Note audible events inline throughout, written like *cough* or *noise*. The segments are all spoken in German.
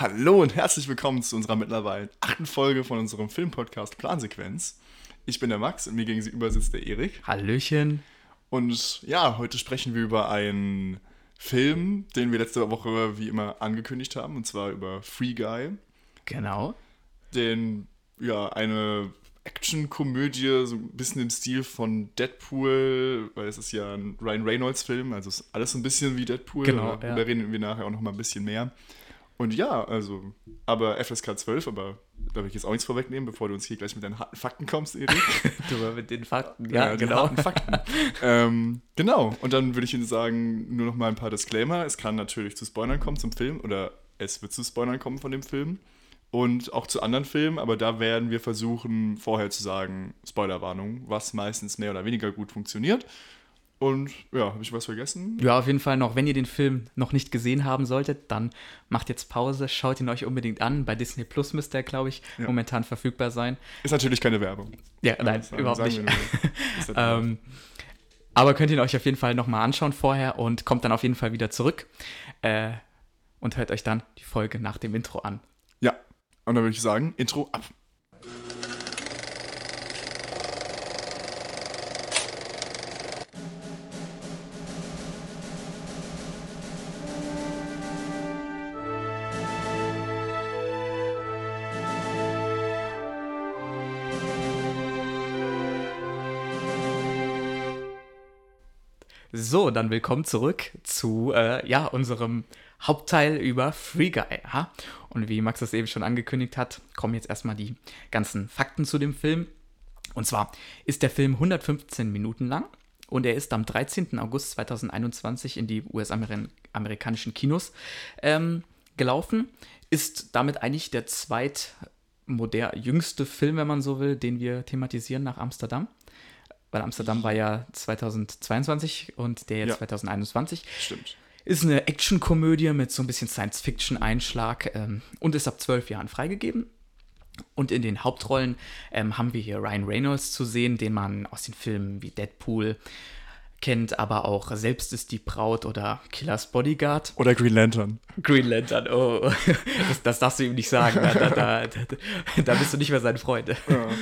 Hallo und herzlich willkommen zu unserer mittlerweile achten Folge von unserem Filmpodcast Plansequenz. Ich bin der Max und mir gegenüber sitzt der Erik. Hallöchen. Und ja, heute sprechen wir über einen Film, den wir letzte Woche wie immer angekündigt haben, und zwar über Free Guy. Genau. Den, ja, eine Action-Komödie, so ein bisschen im Stil von Deadpool, weil es ist ja ein Ryan Reynolds-Film, also ist alles so ein bisschen wie Deadpool. Genau, da, ja. da reden wir nachher auch noch mal ein bisschen mehr. Und ja, also, aber FSK 12, aber da will ich jetzt auch nichts vorwegnehmen, bevor du uns hier gleich mit deinen harten Fakten kommst, Erik. *laughs* Du mal mit den Fakten. Ja, Ja, genau. Fakten. ähm, genau, und dann würde ich Ihnen sagen, nur noch mal ein paar Disclaimer. Es kann natürlich zu Spoilern kommen zum Film oder es wird zu Spoilern kommen von dem Film und auch zu anderen Filmen, aber da werden wir versuchen, vorher zu sagen, Spoilerwarnung, was meistens mehr oder weniger gut funktioniert. Und ja, habe ich was vergessen? Ja, auf jeden Fall noch, wenn ihr den Film noch nicht gesehen haben solltet, dann macht jetzt Pause, schaut ihn euch unbedingt an. Bei Disney Plus müsste er, glaube ich, Ja. momentan verfügbar sein. Ist natürlich keine Werbung. Ja, nein, Sagen- überhaupt sagen *laughs* nicht. Ähm, aber könnt ihr ihn euch auf jeden Fall nochmal anschauen vorher und kommt dann auf jeden Fall wieder zurück äh, und hört euch dann die Folge nach dem Intro an. ja, und dann würde ich sagen, Intro ab. So, dann willkommen zurück zu äh, ja, unserem Hauptteil über Free Guy. Ja? Und wie Max das eben schon angekündigt hat, kommen jetzt erstmal die ganzen Fakten zu dem Film. Und zwar ist der Film 115 Minuten lang und er ist am 13. August 2021 in die US-amerikanischen Kinos ähm, gelaufen. Ist damit eigentlich der zweitmoder jüngste Film, wenn man so will, den wir thematisieren nach Amsterdam. Weil Amsterdam war ja 2022 und der jetzt Ja. 2021. Stimmt. Ist eine Actionkomödie mit so ein bisschen Science-Fiction-Einschlag ähm, und ist ab zwölf Jahren freigegeben. Und in den Hauptrollen ähm, haben wir hier Ryan Reynolds zu sehen, den man aus den Filmen wie Deadpool kennt, aber auch Selbst ist die Braut oder Killers Bodyguard. Oder Green Lantern. Green Lantern, oh, *laughs* das, das darfst du ihm nicht sagen. Da, da, da, da, bist du nicht mehr sein Freund.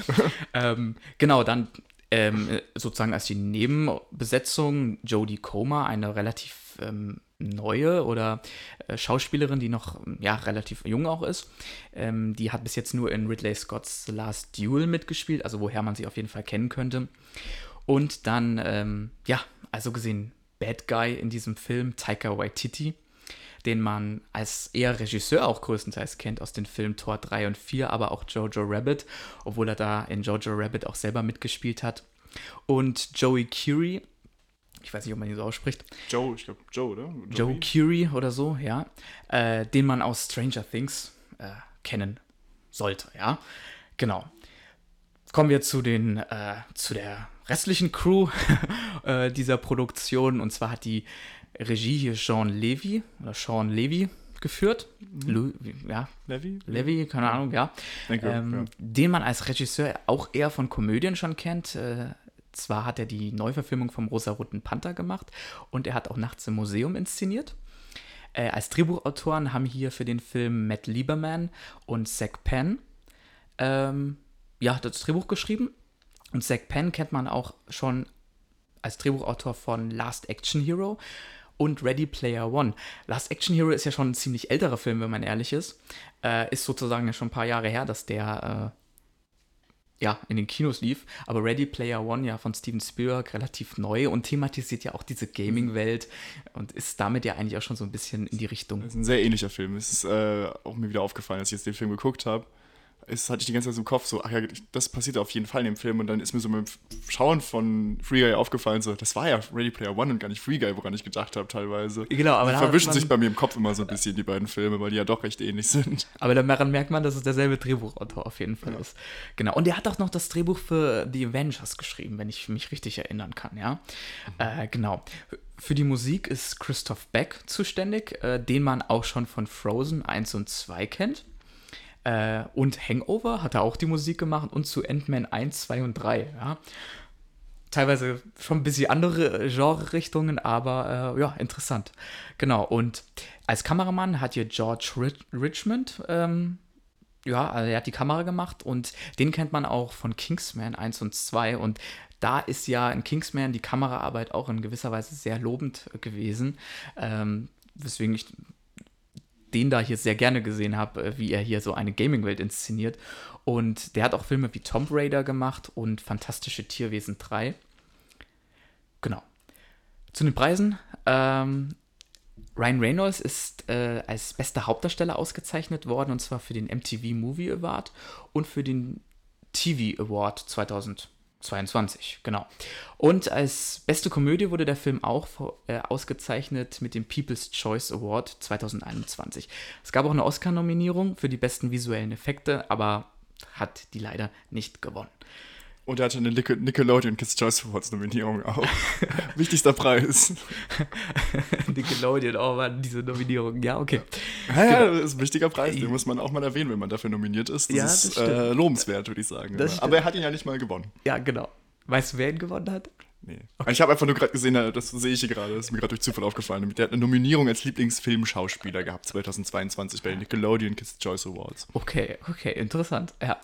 *laughs* ähm, genau, dann ähm, sozusagen als die Nebenbesetzung Jodie Comer, eine relativ ähm, neue oder äh, Schauspielerin, die noch ja, relativ jung auch ist. Ähm, die hat bis jetzt nur in Ridley Scott's Last Duel mitgespielt, also woher man sie auf jeden Fall kennen könnte. Und dann, ähm, ja, also gesehen, Bad Guy in diesem Film, Taika Waititi, den man als eher Regisseur auch größtenteils kennt aus den Filmen Tor 3 und 4, aber auch Jojo Rabbit, obwohl er da in Jojo Rabbit auch selber mitgespielt hat. Und Joey Curie, ich weiß nicht, ob man ihn so ausspricht, Joe, ich glaube Joe, oder? Joe Joey? Curie oder so, ja, äh, den man aus Stranger Things äh, kennen sollte, ja, genau. Kommen wir zu den, äh, zu der restlichen Crew *laughs* äh, dieser Produktion und zwar hat die Regie hier Sean Levy oder Sean Levy geführt, Lu ja, Levi? Levy, keine Ahnung, ja, Danke, ähm, ja. den man als Regisseur auch eher von Komödien schon kennt. Äh, zwar hat er die Neuverfilmung vom Rosa-Roten Panther gemacht und er hat auch Nachts im Museum inszeniert. Äh, als Drehbuchautoren haben hier für den Film Matt Lieberman und Zach Penn ähm, ja, das Drehbuch geschrieben. Und Zach Penn kennt man auch schon als Drehbuchautor von Last Action Hero und Ready Player One. Last Action Hero ist ja schon ein ziemlich älterer Film, wenn man ehrlich ist. Äh, ist sozusagen ja schon ein paar Jahre her, dass der äh, ja in den Kinos lief. Aber Ready Player One ja von Steven Spielberg relativ neu und thematisiert ja auch diese Gaming-Welt und ist damit ja eigentlich auch schon so ein bisschen in die Richtung. Das ist ein sehr ähnlicher Film. Es ist äh, auch mir wieder aufgefallen, als ich jetzt den Film geguckt habe. Es hatte ich die ganze Zeit im Kopf, so, ach ja, das passiert auf jeden Fall in dem Film. Und dann ist mir so beim Schauen von Free Guy aufgefallen, so, das war ja Ready Player One und gar nicht Free Guy, woran ich gedacht habe teilweise. Genau, aber Die da verwischen sich bei mir im Kopf immer so ein bisschen, die beiden Filme, weil die ja doch recht ähnlich sind. *laughs* Aber daran merkt man, dass es derselbe Drehbuchautor auf jeden Fall ist. Genau. Und er hat auch noch das Drehbuch für The Avengers geschrieben, wenn ich mich richtig erinnern kann, ja. Äh, genau. Für die Musik ist Christoph Beck zuständig, äh, den man auch schon von Frozen 1 und 2 kennt. Äh, und Hangover hat er auch die Musik gemacht und zu Ant-Man 1, 2 und 3, ja. teilweise schon ein bisschen andere Genre-Richtungen, aber äh, ja, interessant. Genau, und als Kameramann hat hier George Rich Richmond, ähm, ja, also er hat die Kamera gemacht und den kennt man auch von Kingsman 1 und 2 und da ist ja in Kingsman die Kameraarbeit auch in gewisser Weise sehr lobend gewesen, ähm, weswegen ich den da hier sehr gerne gesehen habe, äh, wie er hier so eine Gaming-Welt inszeniert. Und der hat auch Filme wie Tomb Raider gemacht und Fantastische Tierwesen 3. Genau. Zu den Preisen. Ähm, Ryan Reynolds ist äh, als bester Hauptdarsteller ausgezeichnet worden, und zwar für den MTV Movie Award und für den TV Award 2022, genau. Und als beste Komödie wurde der Film auch äh, ausgezeichnet mit dem People's Choice Award 2021. Es gab auch eine Oscar-Nominierung für die besten visuellen Effekte, aber hat die leider nicht gewonnen. Und er hatte eine Nickelodeon Kids Choice Awards Nominierung auch. *laughs* Wichtigster Preis. *laughs* Nickelodeon, oh Mann, diese Nominierung. Ja, okay. Ja, ja, genau. das ist ein wichtiger Preis. Den muss man auch mal erwähnen, wenn man dafür nominiert ist. Das, ja, das ist äh, lobenswert, würde ich sagen. Aber er hat ihn ja nicht mal gewonnen. Ja, genau. Weißt du, wer ihn gewonnen hat? Nee. Okay. Ich habe einfach nur gerade gesehen, das sehe ich hier gerade, das ist mir gerade durch Zufall aufgefallen. Der hat eine Nominierung als Lieblingsfilmschauspieler gehabt 2022 bei den Nickelodeon Kids Choice Awards. Okay, okay, interessant. Ja.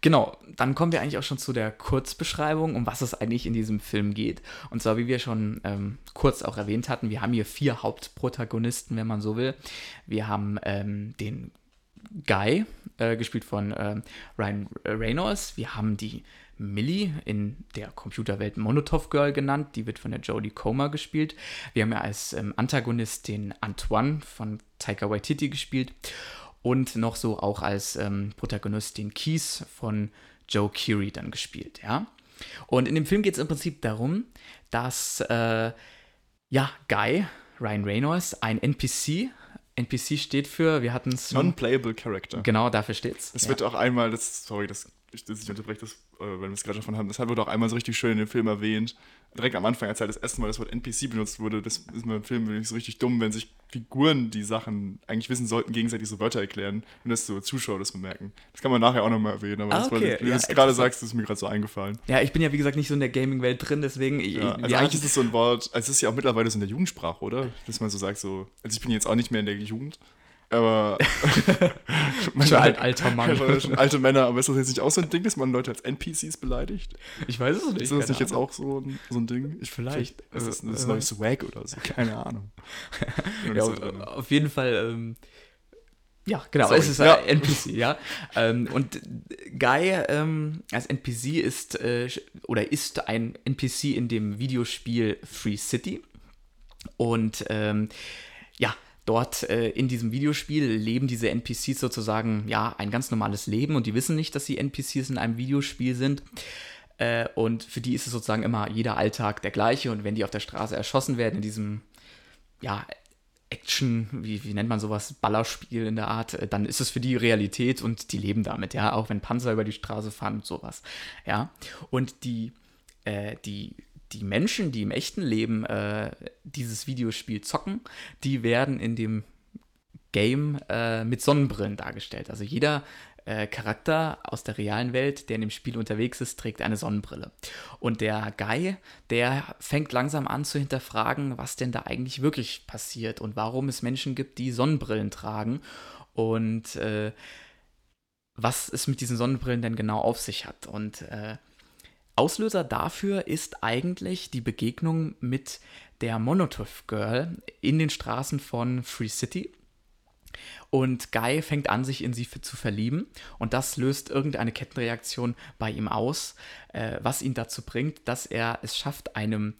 Genau, dann kommen wir eigentlich auch schon zu der Kurzbeschreibung, um was es eigentlich in diesem Film geht. Und zwar, wie wir schon ähm, kurz auch erwähnt hatten, wir haben hier vier Hauptprotagonisten, wenn man so will. Wir haben ähm, den Guy, äh, gespielt von äh, Ryan Reynolds. Wir haben die Millie in der Computerwelt Monotov Girl genannt. Die wird von der Jodie Comer gespielt. Wir haben ja als ähm, Antagonist den Antoine von Taika Waititi gespielt und noch so auch als ähm, Protagonist den Keys von Joe Keery dann gespielt, ja. Und in dem Film geht es im Prinzip darum, dass äh, ja Guy Ryan Reynolds ein NPC NPC steht für, wir hatten es. Non-playable Character. Genau, dafür steht's. Es ja. wird auch einmal, das, sorry, das, ich, das, ich unterbreche das, wenn wir es gerade davon haben, das wurde auch einmal so richtig schön in dem Film erwähnt, direkt am Anfang, als halt das erste Mal das Wort NPC benutzt wurde, das ist mir im Film nicht so richtig dumm, wenn sich Figuren, die Sachen eigentlich wissen sollten, gegenseitig so Wörter erklären und dass so Zuschauer das bemerken. Das kann man nachher auch nochmal erwähnen, aber ah, okay. das, weil du ja, das gerade sagst, ist mir gerade so eingefallen. Ja, ich bin ja wie gesagt nicht so in der Gaming-Welt drin, deswegen. Ja, also eigentlich ist es so ein Wort, also es ist ja auch mittlerweile so in der Jugendsprache, oder? Dass man so sagt, so, also ich bin jetzt auch nicht mehr in der Jugend, aber. *laughs* schon ein alter Mann. *laughs* schon alte Männer, aber ist das jetzt nicht auch so ein Ding, dass man Leute als NPCs beleidigt? Ich weiß es nicht. Ist das nicht jetzt auch so ein, so ein Ding? Ich, vielleicht. Ist das, das äh, neue Swag oder so? Keine Ahnung. *laughs* ja, so auf jeden Fall. Ähm, ja, genau, Sorry. es ist ein ja. NPC, ja. Ähm, und Guy ähm, als NPC ist äh, oder ist ein NPC in dem Videospiel Free City. Und ähm, ja, dort äh, in diesem Videospiel leben diese NPCs sozusagen ja ein ganz normales Leben und die wissen nicht, dass sie NPCs in einem Videospiel sind. Äh, und für die ist es sozusagen immer jeder Alltag der gleiche und wenn die auf der Straße erschossen werden in diesem ja Action, wie, wie nennt man sowas, Ballerspiel in der Art, äh, dann ist es für die Realität und die leben damit, ja, auch wenn Panzer über die Straße fahren und sowas, ja. Und die, äh, die die Menschen, die im echten Leben äh, dieses Videospiel zocken, die werden in dem Game äh, mit Sonnenbrillen dargestellt. Also jeder äh, Charakter aus der realen Welt, der in dem Spiel unterwegs ist, trägt eine Sonnenbrille. Und der Guy, der fängt langsam an zu hinterfragen, was denn da eigentlich wirklich passiert und warum es Menschen gibt, die Sonnenbrillen tragen und äh, was es mit diesen Sonnenbrillen denn genau auf sich hat. Und äh, Auslöser dafür ist eigentlich die Begegnung mit der Monotov Girl in den Straßen von Free City. Und Guy fängt an, sich in sie zu verlieben. Und das löst irgendeine Kettenreaktion bei ihm aus, äh, was ihn dazu bringt, dass er es schafft, einem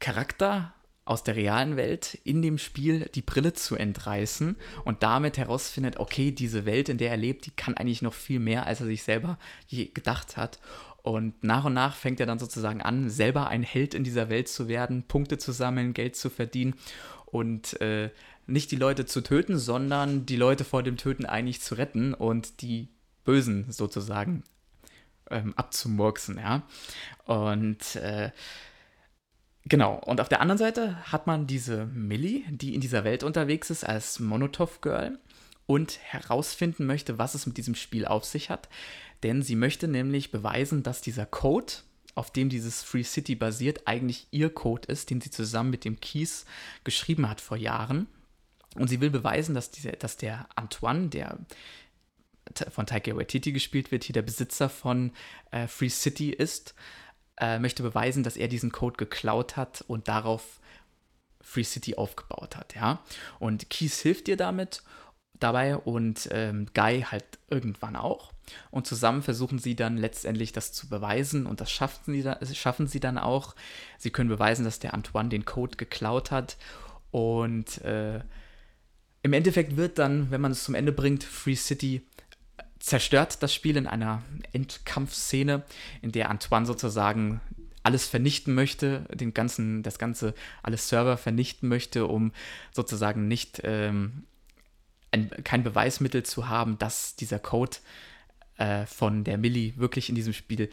Charakter aus der realen Welt in dem Spiel die Brille zu entreißen und damit herausfindet, okay, diese Welt, in der er lebt, die kann eigentlich noch viel mehr, als er sich selber je gedacht hat. Und nach und nach fängt er dann sozusagen an, selber ein Held in dieser Welt zu werden, Punkte zu sammeln, Geld zu verdienen und äh, nicht die Leute zu töten, sondern die Leute vor dem Töten eigentlich zu retten und die Bösen sozusagen ähm, abzumurksen, ja. Und äh, genau, und auf der anderen Seite hat man diese Millie, die in dieser Welt unterwegs ist als Monotov Girl und herausfinden möchte, was es mit diesem Spiel auf sich hat. Denn sie möchte nämlich beweisen, dass dieser Code auf dem dieses Free City basiert, eigentlich ihr Code ist, den sie zusammen mit dem Keys geschrieben hat vor Jahren. Und sie will beweisen, dass, diese, dass der Antoine, der von Taika Waititi gespielt wird, hier der Besitzer von äh, Free City ist, äh, möchte beweisen, dass er diesen Code geklaut hat und darauf Free City aufgebaut hat, ja. Und Keys hilft ihr damit dabei und ähm, Guy halt irgendwann auch. Und zusammen versuchen sie dann letztendlich das zu beweisen und das schaffen sie, da, schaffen sie dann auch. Sie können beweisen, dass der Antoine den Code geklaut hat und äh, im Endeffekt wird dann, wenn man es zum Ende bringt, Free City zerstört das Spiel in einer Endkampfszene, in der Antoine sozusagen alles vernichten möchte, den ganzen, das ganze, alle Server vernichten möchte, um sozusagen nicht ähm, ein, kein Beweismittel zu haben, dass dieser Code äh, von der Millie wirklich in diesem Spiel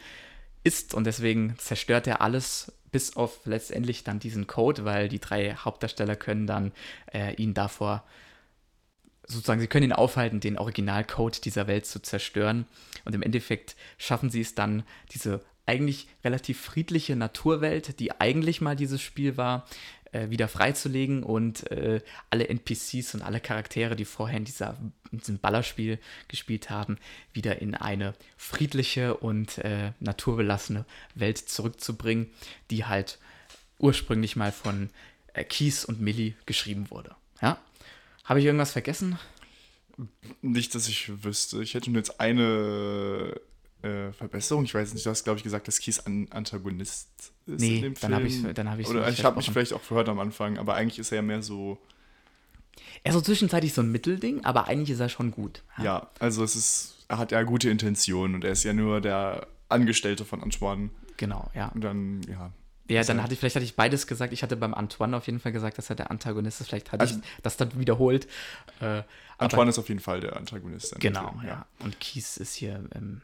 ist. Und deswegen zerstört er alles, bis auf letztendlich dann diesen Code, weil die drei Hauptdarsteller können dann äh, ihn davor sozusagen, sie können ihn aufhalten, den Originalcode dieser Welt zu zerstören. Und im Endeffekt schaffen sie es dann, diese eigentlich relativ friedliche Naturwelt, die eigentlich mal dieses Spiel war, äh, wieder freizulegen und äh, alle NPCs und alle Charaktere, die vorher in, dieser, in diesem Ballerspiel gespielt haben, wieder in eine friedliche und äh, naturbelassene Welt zurückzubringen, die halt ursprünglich mal von äh, Keys und Millie geschrieben wurde. Ja? Habe ich irgendwas vergessen? Nicht, dass ich wüsste. Ich hätte nur jetzt eine äh, Verbesserung. Ich weiß nicht, du hast, glaube ich, gesagt, dass Keys ein Antagonist ist nee, in dem Film. Dann habe ich dann hab ich's Oder ich habe mich vielleicht auch gehört am Anfang, aber eigentlich ist er ja mehr so. Er ist so zwischenzeitlich so ein Mittelding, aber eigentlich ist er schon gut. Ja, ja also es ist, er hat ja gute Intentionen und er ist ja nur der Angestellte von Antoine. Genau, ja. Und dann, ja, ja, dann hatte ich, vielleicht hatte ich beides gesagt. Ich hatte beim Antoine auf jeden Fall gesagt, dass er der Antagonist ist. Vielleicht hatte also, ich das dann wiederholt. Äh, Antoine ist auf jeden Fall der Antagonist. Genau, ja. ja. Und Kies ist hier ähm,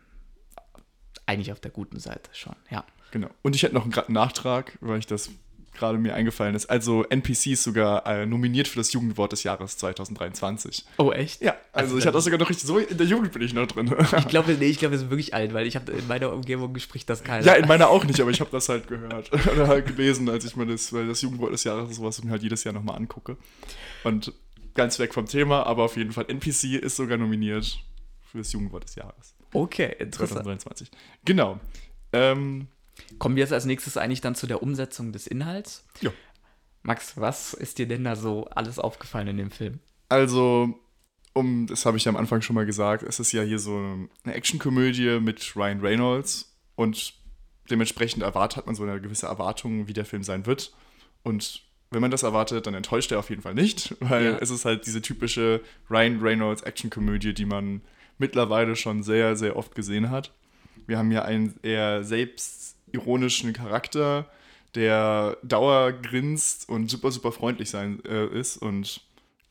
eigentlich auf der guten Seite schon, ja. Genau. Und ich hätte noch einen Nachtrag, weil ich das gerade mir eingefallen ist. Also NPC ist sogar äh, nominiert für das Jugendwort des Jahres 2023. Oh, echt? Ja, also, also ich hatte das sogar noch richtig, so in der Jugend bin ich noch drin. *laughs* ich glaube, nee, ich glaube, wir sind wirklich alt, weil ich habe in meiner Umgebung spricht das keiner. Ja, in meiner auch nicht, aber ich habe das halt gehört *laughs* oder halt gelesen, als ich mir das, weil das Jugendwort des Jahres ist sowas, was ich mir halt jedes Jahr nochmal angucke. Und ganz weg vom Thema, aber auf jeden Fall NPC ist sogar nominiert für das Jugendwort des Jahres. Okay, interessant. 2023. Genau. Ähm, Kommen wir jetzt als nächstes eigentlich dann zu der Umsetzung des Inhalts. Ja. Max, was ist dir denn da so alles aufgefallen in dem Film? Also, um, das habe ich ja am Anfang schon mal gesagt, es ist ja hier so eine Actionkomödie mit Ryan Reynolds und dementsprechend erwartet hat man so eine gewisse Erwartung, wie der Film sein wird. Und wenn man das erwartet, dann enttäuscht er auf jeden Fall nicht, *laughs* weil ja. es ist halt diese typische Ryan Reynolds Actionkomödie, die man mittlerweile schon sehr, sehr oft gesehen hat. Wir haben hier einen eher selbstironischen Charakter, der dauergrinst und super, super freundlich sein äh, ist. Und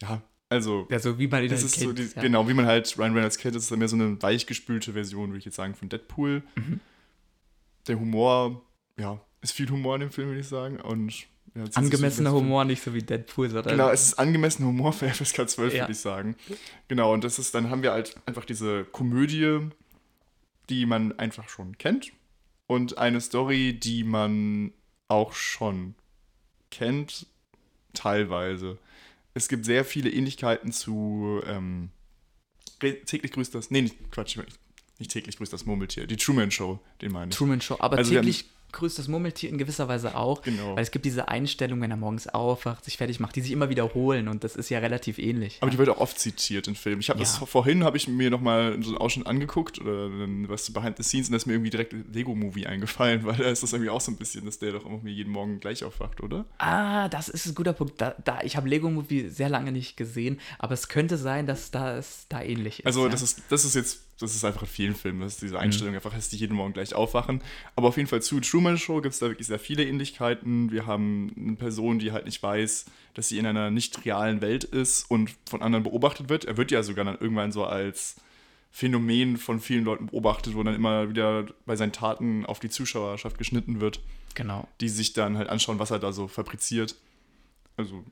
ja, also. Ja, so wie man ihn das halt ist kennt, so die, ja. Genau, wie man halt Ryan Reynolds kennt, das ist mehr so eine weichgespülte Version, würde ich jetzt sagen, von Deadpool. Mhm. Der Humor, ja, ist viel Humor in dem Film, würde ich sagen. Und ja, Angemessener Humor, nicht so wie Deadpool. Sondern genau, es ist angemessener Humor für FSK 12, ja. würde ich sagen. Genau, und das ist, dann haben wir halt einfach diese Komödie, die man einfach schon kennt. Und eine Story, die man auch schon kennt, teilweise. Es gibt sehr viele Ähnlichkeiten zu ähm, täglich grüßt das. Nee, nicht, Quatsch, nicht täglich grüßt das Murmeltier. Die Truman Show, den meine ich. Truman Show, aber also täglich grüßt das Murmeltier in gewisser Weise auch. Genau. Weil es gibt diese Einstellungen, wenn er morgens aufwacht, sich fertig macht, die sich immer wiederholen und das ist ja relativ ähnlich. Aber die wird auch oft zitiert in Filmen. Ich habe ja. das vorhin, habe ich mir nochmal so einen Ausschnitt angeguckt oder was behind the scenes und da ist mir irgendwie direkt Lego-Movie eingefallen, weil da ist das irgendwie auch so ein bisschen, dass der doch irgendwie jeden Morgen gleich aufwacht, oder? Ah, das ist ein guter Punkt. Da, da ich habe Lego-Movie sehr lange nicht gesehen, aber es könnte sein, dass das da ähnlich ist. Also ja? das, ist, das ist jetzt das ist einfach in vielen Filmen, dass diese Einstellung mhm. einfach, die jeden Morgen gleich aufwachen. Aber auf jeden Fall zu Truman Show gibt es da wirklich sehr viele Ähnlichkeiten. Wir haben eine Person, die halt nicht weiß, dass sie in einer nicht realen Welt ist und von anderen beobachtet wird. Er wird ja sogar dann irgendwann so als Phänomen von vielen Leuten beobachtet, wo dann immer wieder bei seinen Taten auf die Zuschauerschaft geschnitten wird. Genau. Die sich dann halt anschauen, was er da so fabriziert. Also.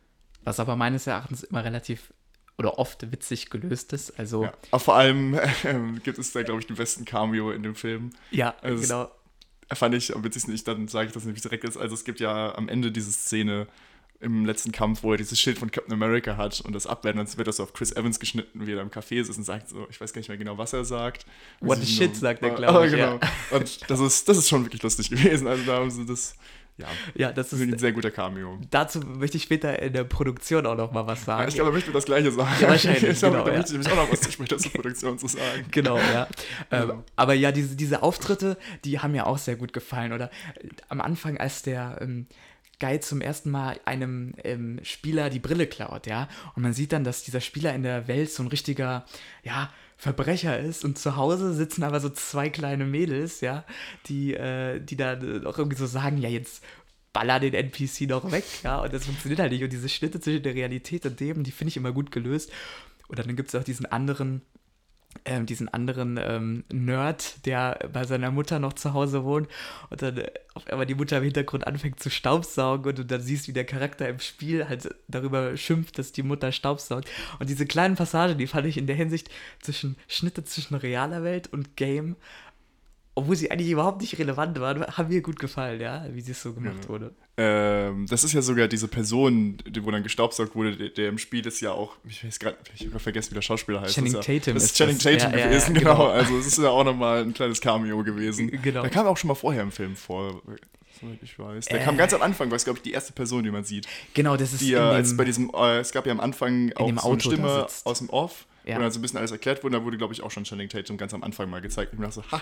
Was aber meines Erachtens immer relativ oder oft witzig gelöst ist. Also ja. Vor allem *laughs* äh, gibt es da, glaube ich, den besten Cameo in dem Film. Ja, also genau. fand ich am witzigsten, ich, dann sage ich das nämlich direkt, ist, also es gibt ja am Ende diese Szene im letzten Kampf, wo er dieses Schild von Captain America hat und das abwendet, dann wird das so auf Chris Evans geschnitten, wie er im Café ist und sagt so, ich weiß gar nicht mehr genau, was er sagt. What the shit, sagt er, Ah, glaube ich. genau. Ja. Und das ist, das ist schon wirklich lustig gewesen. Also da haben sie das, ja, ja, das ist ein sehr guter Cameo. Dazu möchte ich später in der Produktion auch noch mal was Ja, sagen. ich glaube, er möchte das Gleiche sagen. Ja, wahrscheinlich, *laughs* Ich glaube, genau, da ja. möchte ich nämlich auch noch was zu später zur Produktion zu sagen. Genau, ja. Ähm, aber ja, diese, diese Auftritte, die haben mir auch sehr gut gefallen. Oder äh, am Anfang, als der ähm, Guy zum ersten Mal einem ähm, Spieler die Brille klaut, ja. Und man sieht dann, dass dieser Spieler in der Welt so ein richtiger, ja, Verbrecher ist und zu Hause sitzen aber so zwei kleine Mädels, ja, die, äh, die da auch irgendwie so sagen, ja, jetzt baller den NPC noch weg, ja, und das funktioniert halt nicht. Und diese Schnitte zwischen der Realität und dem, die finde ich immer gut gelöst. Und dann gibt es auch diesen anderen, ähm, diesen anderen ähm, Nerd, der bei seiner Mutter noch zu Hause wohnt und dann äh, auf einmal die Mutter im Hintergrund anfängt zu staubsaugen und du dann siehst, wie der Charakter im Spiel halt darüber schimpft, dass die Mutter staubsaugt. Und diese kleinen Passagen, die fand ich in der Hinsicht zwischen Schnitte zwischen realer Welt und Game, obwohl sie eigentlich überhaupt nicht relevant waren, haben mir gut gefallen, ja, wie sie es so gemacht Ja. wurde. Ähm, das ist ja sogar diese Person, die, wo dann gestaubsaugt wurde, der, der im Spiel ist ja auch, ich weiß gerade, ich habe vergessen, wie der Schauspieler heißt. Channing das ist ja, Tatum Das ist ist Channing das. Tatum Ja, gewesen, *laughs* genau. genau. Also es ist ja auch nochmal ein kleines Cameo gewesen. Genau. Der kam auch schon mal vorher im Film vor, soweit ich weiß. Der Äh. kam ganz am Anfang, war es, glaube ich, die erste Person, die man sieht. Genau, das ist Die ja, als bei diesem, äh, es gab ja am Anfang auch so eine Stimme aus dem Off, Ja. wo dann so ein bisschen alles erklärt wurde. Da wurde, glaube ich, auch schon Channing Tatum ganz am Anfang mal gezeigt. Und ich dachte so, ha,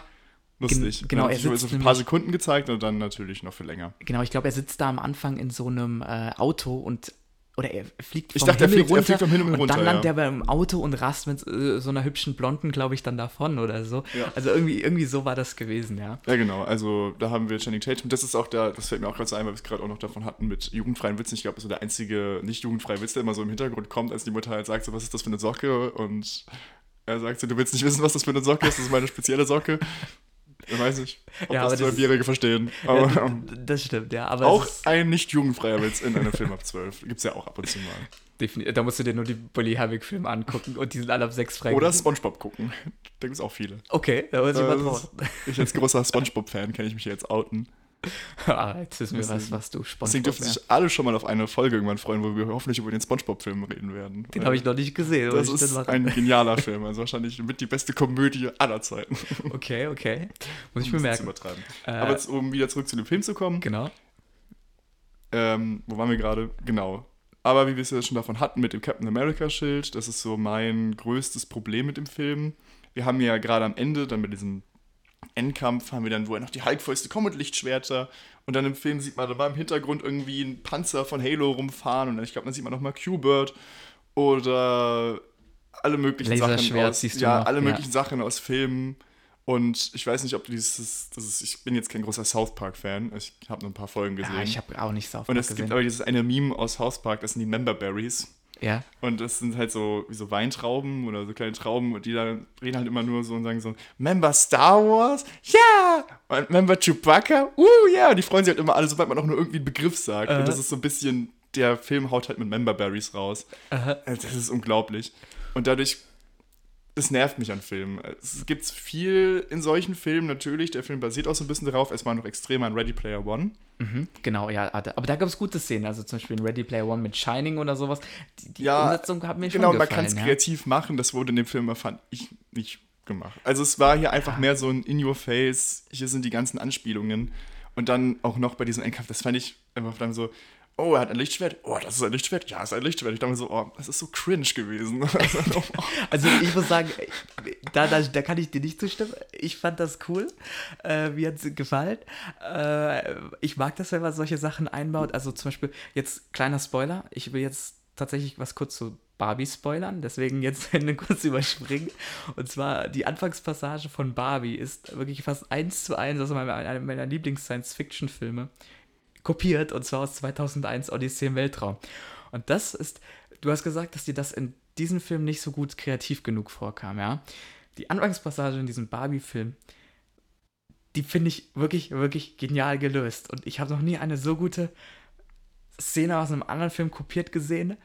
lustig. genau, Dann er sitzt so ein paar Sekunden gezeigt und dann natürlich noch für länger. Genau, ich glaube, er sitzt da am Anfang in so einem äh, Auto und oder er fliegt Ich vom dachte, er Himmel fliegt- er runter fliegt vom Himmel und runter, dann landet ja. er beim Auto und rast mit äh, so einer hübschen Blonden, glaube ich, dann davon oder so. Ja. Also irgendwie, irgendwie so war das gewesen, ja. Ja, genau. Also da haben wir Channing Tatum. Das ist auch da, das fällt mir auch gerade so ein, weil wir es gerade auch noch davon hatten mit jugendfreien Witzen. Ich glaube, das ist so der einzige nicht jugendfreie Witz, der immer so im Hintergrund kommt, als die Mutter halt sagt, so, was ist das für eine Socke? Und er sagt so, du willst nicht wissen, was das für eine Socke ist, das ist meine spezielle Socke. Ich weiß nicht, ob Ja, das Zwölfjährige verstehen. Aber ja ähm, das stimmt, ja. Aber auch ein nicht jugendfreier Witz in einem Film ab 12. Gibt es ja auch ab und zu mal. defini- da musst du dir nur die Bully Herbig-Filme angucken und die sind alle ab sechs frei. Oder Spongebob gucken. Da gibt es auch viele. Okay, da muss ich mal drauf. ich als großer Spongebob-Fan kann ich mich jetzt outen. *laughs* ah, jetzt wir was, Deswegen- was du Deswegen spannend dürfen sich alle schon mal auf eine Folge irgendwann freuen, wo wir hoffentlich über den Spongebob-Film reden werden. Den habe ich noch nicht gesehen. Das ist ein genialer *laughs* Film, also wahrscheinlich mit die beste Komödie aller Zeiten. Okay, okay. *laughs* Muss ich bemerken. übertreiben. Äh, Aber jetzt, um wieder zurück zu dem Film zu kommen, Genau. ähm, wo waren wir gerade? Genau. Aber wie wir es ja schon davon hatten mit dem Captain America-Schild, das ist so mein größtes Problem mit dem Film. Wir haben ja gerade am Ende, dann bei diesem Endkampf, haben wir dann, wo er noch die Hulkfäuste kommen mit Lichtschwerter. Und dann im Film sieht man da im Hintergrund irgendwie ein Panzer von Halo rumfahren. Und dann, ich glaube, dann sieht man noch mal Q-Bird oder alle möglichen Sachen aus, ja, noch, alle ja. möglichen Sachen aus Filmen. Und ich weiß nicht, ob du dieses, das ist, ich bin jetzt kein großer South Park-Fan. Ich habe nur ein paar Folgen gesehen. Ja, ich habe auch nicht South Und Park es gesehen. gibt aber dieses eine Meme aus South Park, das sind die Member Berries. Ja. Und das sind halt so wie so Weintrauben oder so kleine Trauben und die dann reden halt immer nur so und sagen so, Member Star Wars? Ja! Und Member Chewbacca? Uh, ja! Und die freuen sich halt immer alle, sobald man auch nur irgendwie einen Begriff sagt. Äh. Und das ist so ein bisschen, der Film haut halt mit Member Berries raus. Aha. Also Das ist unglaublich. Und dadurch, das nervt mich an Filmen. Es gibt viel in solchen Filmen natürlich. Der Film basiert auch so ein bisschen darauf. Es war noch extrem an Ready Player One. Mhm, genau, ja. Aber da gab es gute Szenen, also zum Beispiel in Ready Player One mit Shining oder sowas. Die, die Ja, Umsetzung hat mir Genau, schon man gefallen. kann es ja. kreativ machen. Das wurde in dem Film, fand ich, nicht gemacht. Also es war hier einfach mehr so ein In-Your-Face, hier sind die ganzen Anspielungen. Und dann auch noch bei diesem Endkampf, das fand ich einfach dann so, oh, er hat ein Lichtschwert, oh, das ist ein Lichtschwert, ja, ist ein Lichtschwert. Ich dachte mir so, oh, das ist so cringe gewesen. *laughs* Also ich muss sagen, da, da, da kann ich dir nicht zustimmen. Ich fand das cool. Äh, mir hat es gefallen. Äh, ich mag das, wenn man solche Sachen einbaut. Also zum Beispiel, jetzt kleiner Spoiler. Ich will jetzt tatsächlich was kurz zu Barbie spoilern, deswegen jetzt *laughs* eine kurz überspringen. Und zwar die Anfangspassage von Barbie ist wirklich fast eins zu eins aus meinem, einem meiner Lieblings-Science-Fiction-Filme kopiert und zwar aus 2001 Odyssee im Weltraum. Und das ist, du hast gesagt, dass dir das in diesem Film nicht so gut kreativ genug vorkam, ja? Die Anfangspassage in diesem Barbie-Film, die finde ich wirklich, wirklich genial gelöst. Und ich habe noch nie eine so gute Szene aus einem anderen Film kopiert gesehen.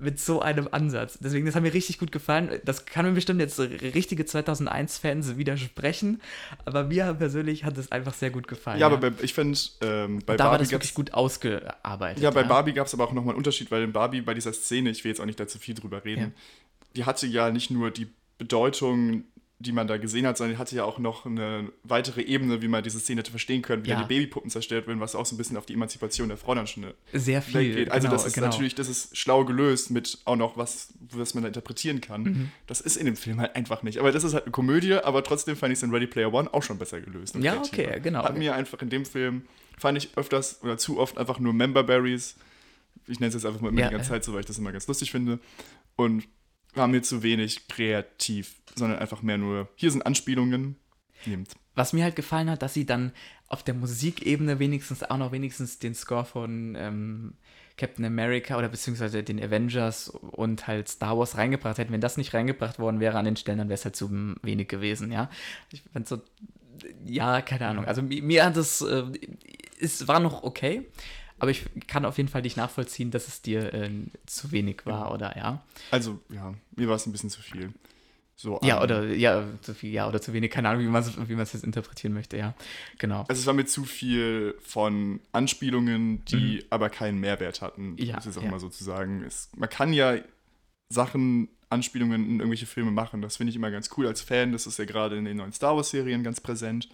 Mit so einem Ansatz. Deswegen, das hat mir richtig gut gefallen. Das kann mir bestimmt jetzt richtige 2001-Fans widersprechen, aber mir persönlich hat es einfach sehr gut gefallen. Ja, ja. aber bei, ich finde, ähm, bei da Barbie war das wirklich gut ausgearbeitet. Ja, bei ja. Barbie gab es aber auch nochmal einen Unterschied, weil in Barbie bei dieser Szene, ich will jetzt auch nicht dazu viel drüber reden, ja. die hatte ja nicht nur die Bedeutung die man da gesehen hat, sondern die hatte ja auch noch eine weitere Ebene, wie man diese Szene hätte verstehen können, wie ja. die Babypuppen zerstört werden, was auch so ein bisschen auf die Emanzipation der Frau dann schon sehr viel geht. Also genau, das ist genau. natürlich, das ist schlau gelöst mit auch noch was, was man da interpretieren kann. Mhm. Das ist in dem Film halt einfach nicht. Aber das ist halt eine Komödie, aber trotzdem fand ich es in Ready Player One auch schon besser gelöst. Ja, okay, genau. Hat mir einfach in dem Film, fand ich öfters oder zu oft einfach nur Memberberries. Ich nenne es jetzt einfach mal immer ja, die ganze Zeit so, weil ich das immer ganz lustig finde. Und war mir zu wenig kreativ, sondern einfach mehr nur, hier sind Anspielungen, nehmt. Was mir halt gefallen hat, dass sie dann auf der Musikebene wenigstens auch noch wenigstens den Score von ähm, Captain America oder beziehungsweise den Avengers und halt Star Wars reingebracht hätten. Wenn das nicht reingebracht worden wäre an den Stellen, dann wäre es halt zu wenig gewesen, ja. Ich fand so, ja, keine Ahnung. Also mir hat es, äh, es war noch okay, aber ich kann auf jeden Fall nicht nachvollziehen, dass es dir äh, zu wenig war, oder ja? Also, ja, mir war es ein bisschen zu viel. So, ja, um, oder ja, zu viel, ja, oder zu wenig, keine Ahnung, wie man es wie jetzt interpretieren möchte, ja. Genau. Also es war mir zu viel von Anspielungen, die mhm. aber keinen Mehrwert hatten, ja, ich jetzt auch ja. mal so zu sagen. Es, man kann ja Sachen, Anspielungen in irgendwelche Filme machen. Das finde ich immer ganz cool als Fan. Das ist ja gerade in den neuen Star Wars-Serien ganz präsent.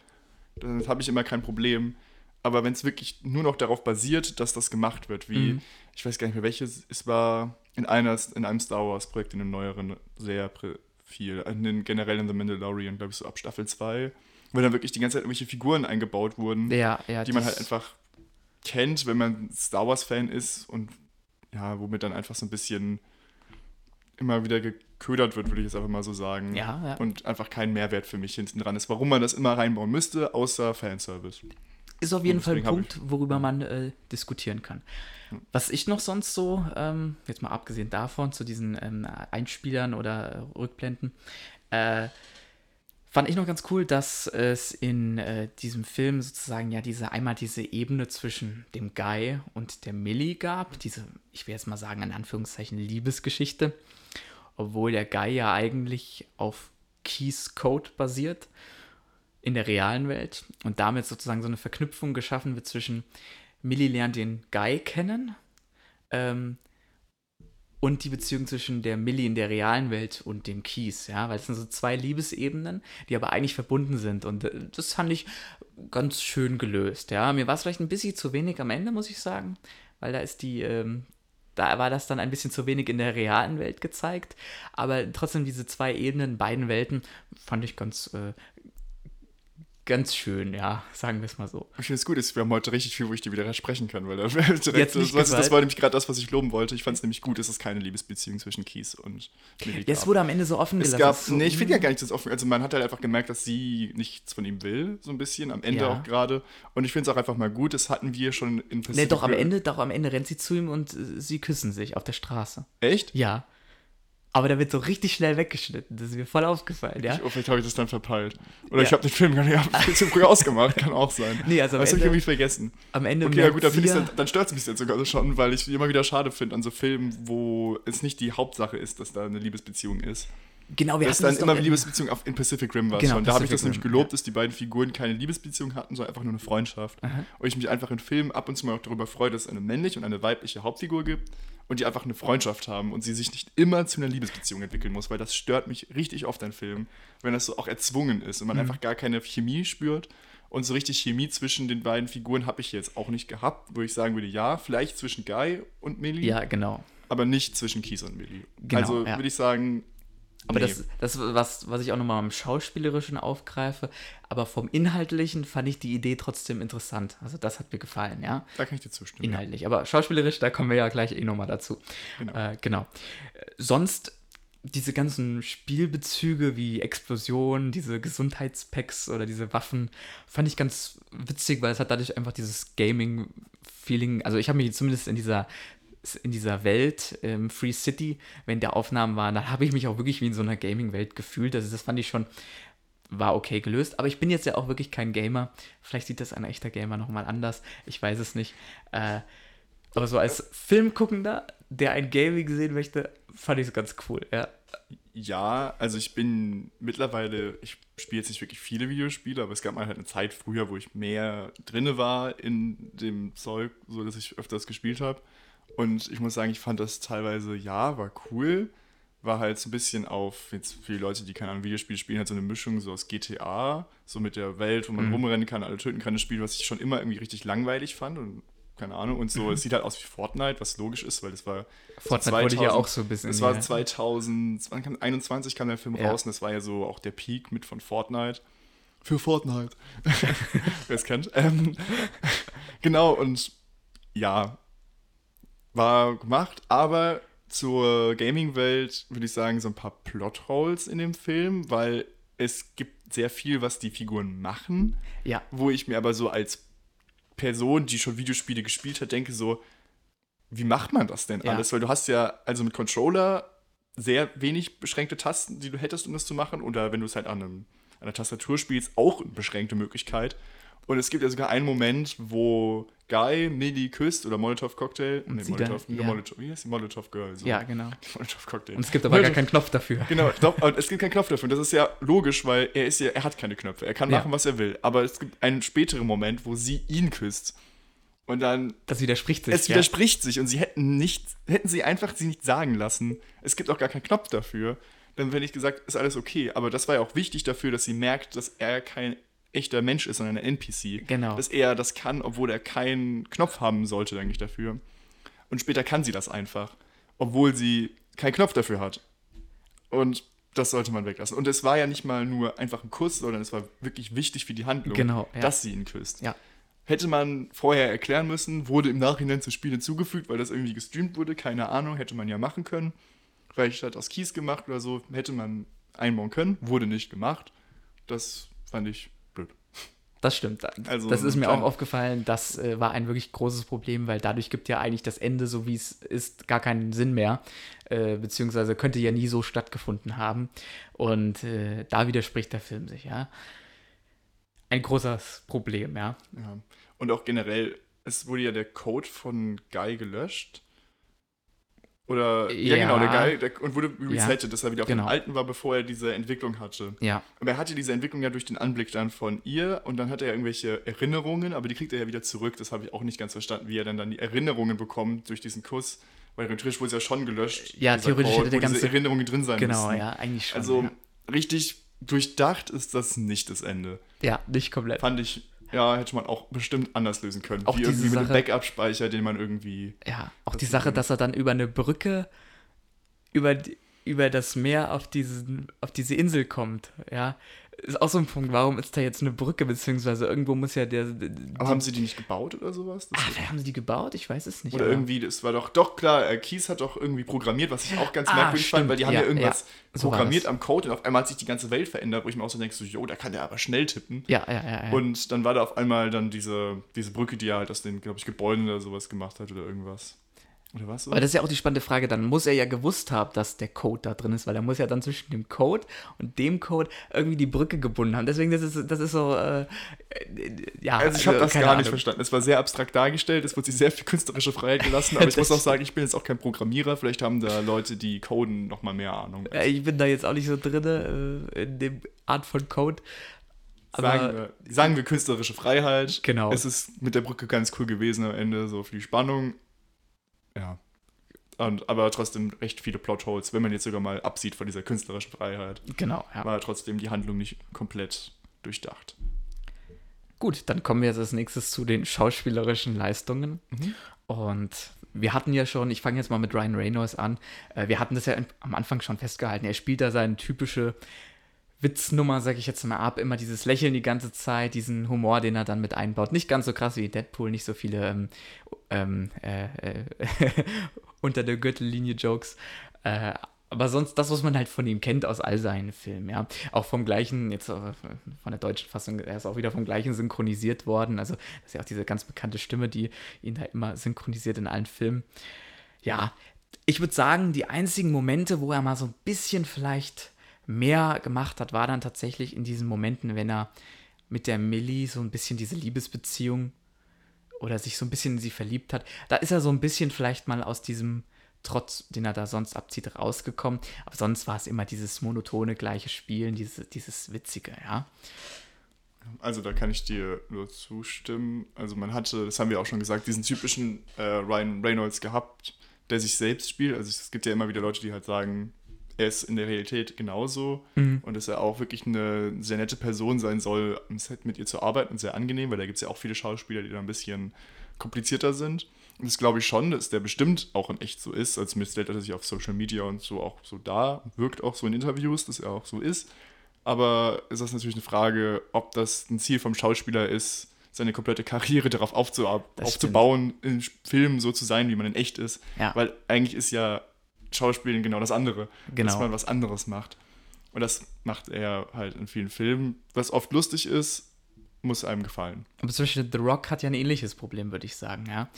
Damit habe ich immer kein Problem. Aber wenn es wirklich nur noch darauf basiert, dass das gemacht wird, wie, mhm. ich weiß gar nicht mehr welches, es war in, einer, in einem Star Wars-Projekt, in einem neueren, sehr viel, in den generell in The Mandalorian, glaube ich, so ab Staffel 2, wo dann wirklich die ganze Zeit irgendwelche Figuren eingebaut wurden, ja, ja, die man halt einfach kennt, wenn man Star Wars-Fan ist und ja, womit dann einfach so ein bisschen immer wieder geködert wird, würde ich jetzt einfach mal so sagen. Ja, ja. Und einfach kein Mehrwert für mich hinten dran ist, warum man das immer reinbauen müsste, außer Fanservice ist auf jeden Fall ein Punkt, worüber man äh, diskutieren kann. Was ich noch sonst so, ähm, jetzt mal abgesehen davon, zu diesen ähm, Einspielern oder äh, Rückblenden, äh, fand ich noch ganz cool, dass es in äh, diesem Film sozusagen ja diese einmal diese Ebene zwischen dem Guy und der Millie gab, diese, ich will jetzt mal sagen, in Anführungszeichen Liebesgeschichte, obwohl der Guy ja eigentlich auf Keys Code basiert in der realen Welt. Und damit sozusagen so eine Verknüpfung geschaffen wird zwischen Millie lernt den Guy kennen ähm, und die Beziehung zwischen der Millie in der realen Welt und dem Keys, ja, weil es sind so zwei Liebesebenen, die aber eigentlich verbunden sind. Und äh, das fand ich ganz schön gelöst, ja. Mir war es vielleicht ein bisschen zu wenig am Ende, muss ich sagen, weil da ist die, ähm, da war das dann ein bisschen zu wenig in der realen Welt gezeigt, aber trotzdem diese zwei Ebenen, beiden Welten, fand ich ganz, äh, ganz schön, ja, sagen wir es mal so. Ich finde es gut, wir haben heute richtig viel, wo ich dir widersprechen kann, weil *laughs* direkt, das, das, das, war nämlich gerade das, was ich loben wollte. Ich fand es nämlich gut, es ist keine Liebesbeziehung zwischen Kies und Millie. Es wurde am Ende so offen es gelassen. Gab, nee, ich finde ja gar nicht das offen. Also man hat halt einfach gemerkt, dass sie nichts von ihm will, so ein bisschen, am Ende ja. auch gerade. Und ich finde es auch einfach mal gut, das hatten wir schon in Pacific Nee, doch am Ende, doch am Ende rennt sie zu ihm und äh, sie küssen sich auf der Straße. Echt? Ja. Aber der wird so richtig schnell weggeschnitten. Das ist mir voll aufgefallen, ja. Ich, oh, vielleicht habe ich das dann verpeilt. Oder ja. ich habe den Film gar nicht *laughs* zu früh ausgemacht. Kann auch sein. Nee, also am das habe ich irgendwie vergessen. Am Ende Okay, ja gut, dann, dann, dann stört es mich jetzt sogar schon, weil ich immer wieder schade finde an so Filmen, wo es nicht die Hauptsache ist, dass da eine Liebesbeziehung ist. Genau, wir das hatten dann immer eine Liebesbeziehung auf, in Pacific Rim war genau, schon. Da habe ich das nämlich gelobt, ja. dass die beiden Figuren keine Liebesbeziehung hatten, sondern einfach nur eine Freundschaft. Aha. Und ich mich einfach in Filmen ab und zu mal auch darüber freue, dass es eine männliche und eine weibliche Hauptfigur gibt und die einfach eine Freundschaft haben und sie sich nicht immer zu einer Liebesbeziehung entwickeln muss, weil das stört mich richtig oft in Filmen, wenn das so auch erzwungen ist und man mhm. einfach gar keine Chemie spürt. Und so richtig Chemie zwischen den beiden Figuren habe ich jetzt auch nicht gehabt, wo ich sagen würde, ja, vielleicht zwischen Guy und Millie. Ja, genau. Aber nicht zwischen Kies und Millie. Genau, also ja. würde ich sagen, aber nee. das, das was, was ich auch nochmal am Schauspielerischen aufgreife, aber vom Inhaltlichen fand ich die Idee trotzdem interessant. Also das hat mir gefallen, ja. Da kann ich dir zustimmen. Inhaltlich. Ja. Aber schauspielerisch, da kommen wir ja gleich eh nochmal dazu. Genau. Äh, genau. Sonst diese ganzen Spielbezüge wie Explosionen, diese Gesundheitspacks oder diese Waffen, fand ich ganz witzig, weil es hat dadurch einfach dieses Gaming-Feeling, also ich habe mich zumindest in dieser in dieser Welt, ähm, Free City, wenn der Aufnahmen waren, da habe ich mich auch wirklich wie in so einer Gaming-Welt gefühlt. Also das fand ich schon, war okay gelöst. Aber ich bin jetzt ja auch wirklich kein Gamer. Vielleicht sieht das ein echter Gamer nochmal anders. Ich weiß es nicht. Äh, aber so als Filmguckender, der ein Gaming sehen möchte, fand ich es ganz cool, ja. Ja, also ich bin mittlerweile, ich spiele jetzt nicht wirklich viele Videospiele, aber es gab mal halt eine Zeit früher, wo ich mehr drinne war in dem Zeug, so dass ich öfters gespielt habe. Und ich muss sagen, ich fand das teilweise, ja, war cool. War halt so ein bisschen auf, jetzt für die Leute, die keine Ahnung, Videospiele spielen, halt so eine Mischung so aus GTA, so mit der Welt, wo man Mhm. rumrennen kann, alle töten kann, ein Spiel, was ich schon immer irgendwie richtig langweilig fand und keine Ahnung. Und so, es sieht halt aus wie Fortnite, was logisch ist, weil das war Fortnite wollte ich ja auch so ein bisschen. es war ja. 2021 kam der Film Ja. raus und das war ja so auch der Peak mit von Fortnite. Für Fortnite. *laughs* *laughs* Wer es kennt. Ähm, *laughs* genau, und ja, war gemacht, aber zur Gaming-Welt würde ich sagen, so ein paar Plotholes in dem Film, weil es gibt sehr viel, was die Figuren machen, ja, wo ich mir aber so als Person, die schon Videospiele gespielt hat, denke so, wie macht man das denn Ja. alles? Weil du hast ja also mit Controller sehr wenig beschränkte Tasten, die du hättest, um das zu machen. Oder wenn du es halt an, einem, an der Tastatur spielst, auch eine beschränkte Möglichkeit. Und es gibt ja sogar einen Moment, wo Guy Millie küsst oder Molotov Cocktail. Nee, sie Molotov, dann- ja. Molotov, wie heißt die Molotov Girl? So. ja, genau. *laughs* Molotov Cocktail. Und es gibt aber gar keinen Knopf dafür. Genau, *laughs* doch, aber es gibt keinen Knopf dafür. Und das ist ja logisch, weil er ist ja, er hat keine Knöpfe. Er kann Ja. machen, was er will. Aber es gibt einen späteren Moment, wo sie ihn küsst. Und dann, Das widerspricht sich. es ja. widerspricht sich und sie hätten nicht, hätten sie einfach sie nicht sagen lassen. Es gibt auch gar keinen Knopf dafür. Dann hätte ich gesagt, ist alles okay. Aber das war ja auch wichtig dafür, dass sie merkt, dass er kein echter Mensch ist, sondern ein NPC. Genau. Dass er das kann, obwohl er keinen Knopf haben sollte, eigentlich dafür. Und später kann sie das einfach, obwohl sie keinen Knopf dafür hat. Und das sollte man weglassen. Und es war ja nicht mal nur einfach ein Kuss, sondern es war wirklich wichtig für die Handlung, Genau, ja. dass sie ihn küsst. Ja. Hätte man vorher erklären müssen, wurde im Nachhinein zu Spiel hinzugefügt, weil das irgendwie gestreamt wurde, keine Ahnung, hätte man ja machen können. Vielleicht hat aus Kies gemacht oder so, hätte man einbauen können, wurde nicht gemacht. Das fand ich. Das stimmt. Also das ist mir auch aufgefallen. Das äh, war ein wirklich großes Problem, weil dadurch gibt ja eigentlich das Ende, so wie es ist, gar keinen Sinn mehr. Äh, beziehungsweise könnte ja nie so stattgefunden haben. Und äh, da widerspricht der Film sich, ja. Ein großes Problem, ja. Ja. Und auch generell, es wurde ja der Code von Guy gelöscht. Oder, ja, Ja. genau, der Guy, der, und wurde resettet, dass er wieder auf genau. dem alten war, bevor er diese Entwicklung hatte. Ja, Aber er hatte diese Entwicklung ja durch den Anblick dann von ihr und dann hat er ja irgendwelche Erinnerungen, aber die kriegt er ja wieder zurück. Das habe ich auch nicht ganz verstanden, wie er dann, dann die Erinnerungen bekommt durch diesen Kuss. Weil theoretisch wurde es ja schon gelöscht. Ja, theoretisch hätte der ganze- Erinnerungen drin sein genau, müssen. ja, eigentlich schon. Also ja. richtig durchdacht ist das nicht das Ende. ja, nicht komplett. Fand ich, ja, hätte man auch bestimmt anders lösen können. Auch Wie diese irgendwie mit einem Backup-Speicher, den man irgendwie. Ja, auch die Sache, dass er dann über eine Brücke über, über das Meer auf, diesen, auf diese Insel kommt, ja. Ist auch so ein Punkt, warum ist da jetzt eine Brücke, beziehungsweise irgendwo muss ja der. Aber haben sie die nicht gebaut oder sowas? Das Ah, haben sie die gebaut? Ich weiß es nicht. Oder aber- irgendwie, das war doch, doch klar, äh, Kies hat doch irgendwie programmiert, was ich auch ganz Ah, merkwürdig fand, stimmt, weil die haben ja, ja, irgendwas ja, so programmiert am Code und auf einmal hat sich die ganze Welt verändert, wo ich mir auch so denke, so, jo, da kann der aber schnell tippen. Ja, ja, ja. ja. Und dann war da auf einmal dann diese, diese Brücke, die er halt aus den, glaube ich, Gebäuden oder sowas gemacht hat oder irgendwas. Oder was? Aber das ist ja auch die spannende Frage, dann muss er ja gewusst haben, dass der Code da drin ist, weil er muss ja dann zwischen dem Code und dem Code irgendwie die Brücke gebunden haben. Deswegen, das ist, das ist so, äh, ja. Also ich habe das keine gar nicht Ahnung. verstanden. Es war sehr abstrakt dargestellt, es wurde sich sehr viel künstlerische Freiheit gelassen, aber ich *laughs* muss auch sagen, ich bin jetzt auch kein Programmierer, vielleicht haben da Leute, die coden, noch mal mehr Ahnung. Ja, Ich bin da jetzt auch nicht so drin äh, in dem Art von Code. Aber Sagen wir, sagen wir künstlerische Freiheit. Genau. Es ist mit der Brücke ganz cool gewesen am Ende, so viel Spannung. Ja. Und, aber trotzdem recht viele Plotholes, wenn man jetzt sogar mal absieht von dieser künstlerischen Freiheit, genau, ja. war trotzdem die Handlung nicht komplett durchdacht. Gut, dann kommen wir jetzt als nächstes zu den schauspielerischen Leistungen. Mhm. Und wir hatten ja schon, ich fange jetzt mal mit Ryan Reynolds an, äh, wir hatten das ja am Anfang schon festgehalten, er spielt da seine typische Witznummer, sag ich jetzt mal ab, immer dieses Lächeln die ganze Zeit, diesen Humor, den er dann mit einbaut. Nicht ganz so krass wie Deadpool, nicht so viele ähm, ähm, äh, *laughs* unter der Gürtellinie Jokes. Äh, aber sonst das, was man halt von ihm kennt aus all seinen Filmen, ja. Auch vom gleichen, jetzt äh, von der deutschen Fassung, er ist auch wieder vom gleichen synchronisiert worden. Also, das ist ja auch diese ganz bekannte Stimme, die ihn da immer synchronisiert in allen Filmen. Ja, ich würde sagen, die einzigen Momente, wo er mal so ein bisschen vielleicht mehr gemacht hat, war dann tatsächlich in diesen Momenten, wenn er mit der Millie so ein bisschen diese Liebesbeziehung oder sich so ein bisschen in sie verliebt hat. Da ist er so ein bisschen vielleicht mal aus diesem trotz den er da sonst abzieht, rausgekommen. Aber sonst war es immer dieses monotone gleiche Spielen, diese, dieses Witzige, ja. Also da kann ich dir nur zustimmen. Also man hatte, das haben wir auch schon gesagt, diesen typischen äh, Ryan Reynolds gehabt, der sich selbst spielt. Also es gibt ja immer wieder Leute, die halt sagen, er ist in der Realität genauso mhm. und dass er auch wirklich eine sehr nette Person sein soll, am Set mit ihr zu arbeiten und sehr angenehm, weil da gibt es ja auch viele Schauspieler, die da ein bisschen komplizierter sind. Und das glaube ich schon, dass der bestimmt auch in echt so ist. Zumindest stellt er sich auf Social Media und so auch so da, wirkt auch so in Interviews, dass er auch so ist. Aber es ist natürlich eine Frage, ob das ein Ziel vom Schauspieler ist, seine komplette Karriere darauf aufzubauen, in Filmen so zu sein, wie man in echt ist. Ja. Weil eigentlich ist ja Schauspielen genau das andere. Genau. Dass man was anderes macht. Und das macht er halt in vielen Filmen, was oft lustig ist, muss einem gefallen. Aber zum Beispiel The Rock hat ja ein ähnliches Problem, würde ich sagen, ja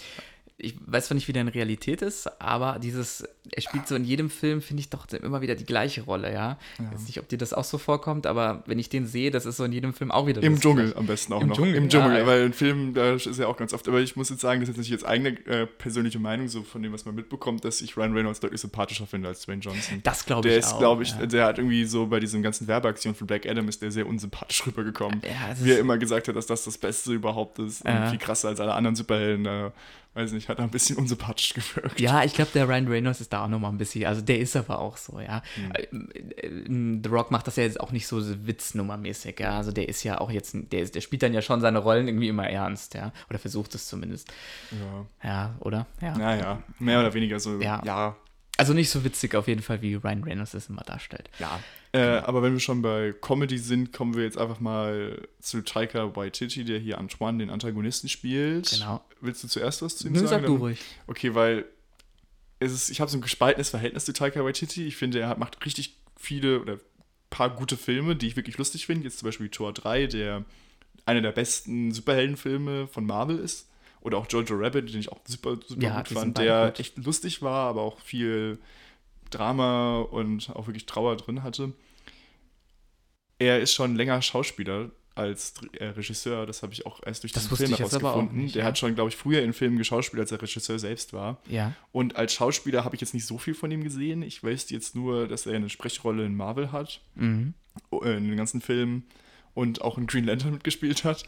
ich weiß zwar nicht, wie der in Realität ist, aber dieses, er spielt so in jedem Film, finde ich doch immer wieder die gleiche Rolle, ja. ja. Ich weiß nicht, ob dir das auch so vorkommt, aber wenn ich den sehe, das ist so in jedem Film auch wieder Im Dschungel am besten auch Im noch. Dschungel, Im Dschungel, ja, weil im Film, da ist er auch ganz oft, aber ich muss jetzt sagen, das ist jetzt nicht jetzt eigene äh, persönliche Meinung, so von dem, was man mitbekommt, dass ich Ryan Reynolds deutlich sympathischer finde als Dwayne Johnson. Das glaube ich Der ist, glaube ich, ja. der hat irgendwie so bei diesen ganzen Werbeaktionen von Black Adam ist der sehr unsympathisch *laughs* rübergekommen. Ja, wie er immer gesagt hat, dass das das Beste überhaupt ist und viel krasser als alle anderen Superhelden. Äh, weiß nicht, hat er ein bisschen unsympathisch gewirkt. Ja, ich glaube, der Ryan Reynolds ist da auch nochmal ein bisschen, also der ist aber auch so, ja. Mhm. The Rock macht das ja jetzt auch nicht so witznummermäßig, ja. Also der ist ja auch jetzt, der, ist, der spielt dann ja schon seine Rollen irgendwie immer ernst, ja. Oder versucht es zumindest. Ja. Ja, oder? Ja. Naja, mehr oder weniger so, ja. ja. Also nicht so witzig auf jeden Fall, wie Ryan Reynolds es immer darstellt. Ja. Äh, aber wenn wir schon bei Comedy sind, kommen wir jetzt einfach mal zu Taika Waititi, der hier Antoine, den Antagonisten, spielt. Genau. Willst du zuerst was zu ihm Nö, sagen? Sag du ruhig. Okay, weil es ist, ich habe so ein gespaltenes Verhältnis zu Taika Waititi. Ich finde, er macht richtig viele oder paar gute Filme, die ich wirklich lustig finde. Jetzt zum Beispiel Tor 3, der einer der besten Superheldenfilme von Marvel ist. Oder auch Jojo Rabbit, den ich auch super, super ja, gut fand, der gut. echt lustig war, aber auch viel Drama und auch wirklich Trauer drin hatte. Er ist schon länger Schauspieler als äh, Regisseur, das habe ich auch erst durch diesen Film herausgefunden. Der ja. hat schon, glaube ich, früher in Filmen geschauspielt, als er Regisseur selbst war. Ja. Und als Schauspieler habe ich jetzt nicht so viel von ihm gesehen. Ich weiß jetzt nur, dass er eine Sprechrolle in Marvel hat, mhm. Äh, in den ganzen Filmen und auch in Green Lantern mitgespielt hat.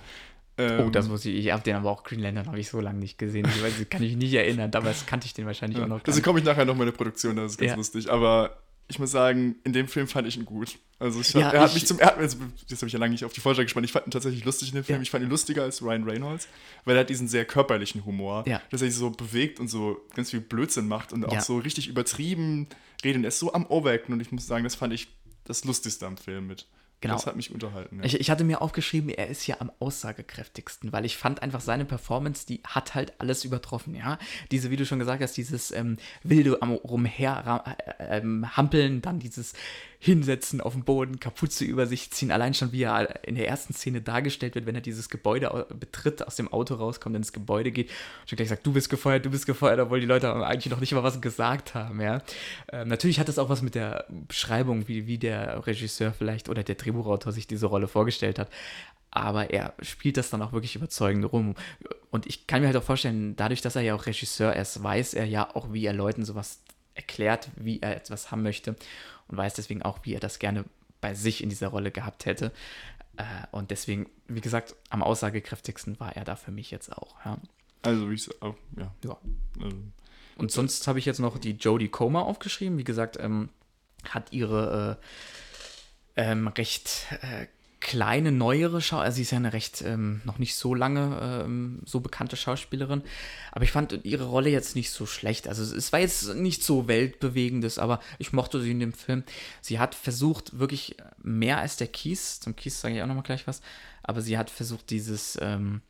Ähm, oh, das muss ich. Ich habe den aber auch Green Lantern habe ich so lange nicht gesehen. Ich weiß, kann ich mich nicht erinnern. Damals kannte ich den wahrscheinlich ja, auch noch. Also komme ich nachher noch mal in der Produktion, das ist ganz ja. lustig. Aber ich muss sagen, in dem Film fand ich ihn gut. Also ich, ja, er hat ich, mich zum er hat, also, jetzt habe ich ja lange nicht auf die Vorschau gespannt. Ich fand ihn tatsächlich lustig in dem Film. Ja. Ich fand ihn lustiger als Ryan Reynolds, weil er hat diesen sehr körperlichen Humor, ja. dass er sich so bewegt und so ganz viel Blödsinn macht und auch so richtig übertrieben redet. Er ist so am Overacten und ich muss sagen, das fand ich das Lustigste am Film mit. Genau. Das hat mich unterhalten. Ja. Ich, ich, hatte mir aufgeschrieben, er ist ja am aussagekräftigsten, weil ich fand einfach seine Performance, die hat halt alles übertroffen, ja. Diese, wie du schon gesagt hast, dieses ähm, wilde am rumher äh, hampeln, dann dieses hinsetzen auf dem Boden, Kapuze über sich ziehen. Allein schon, wie er in der ersten Szene dargestellt wird, wenn er dieses Gebäude betritt, aus dem Auto rauskommt, ins Gebäude geht und schon gleich sagt, du bist gefeuert, du bist gefeuert, obwohl die Leute eigentlich noch nicht mal was gesagt haben. Ja? Ähm, natürlich hat das auch was mit der Beschreibung, wie, wie der Regisseur vielleicht oder der Drehbuchautor sich diese Rolle vorgestellt hat. Aber er spielt das dann auch wirklich überzeugend rum. Und ich kann mir halt auch vorstellen, dadurch, dass er ja auch Regisseur ist, weiß er ja auch, wie er Leuten sowas erklärt, wie er etwas haben möchte und weiß deswegen auch, wie er das gerne bei sich in dieser Rolle gehabt hätte. Äh, und deswegen, wie gesagt, am aussagekräftigsten war er da für mich jetzt auch. Ja. Also, wie ich auch, ja. ja. Also, und sonst habe ich jetzt noch die Jodie Comer aufgeschrieben. Wie gesagt, ähm, hat ihre äh, ähm, recht äh, kleine, neuere Schau, also sie ist ja eine recht ähm, noch nicht so lange ähm, so bekannte Schauspielerin, aber ich fand ihre Rolle jetzt nicht so schlecht. Also es war jetzt nicht so weltbewegendes, aber ich mochte sie in dem Film. Sie hat versucht, wirklich mehr als der Kies, zum Kies sage ich auch nochmal gleich was, aber sie hat versucht, dieses, ähm,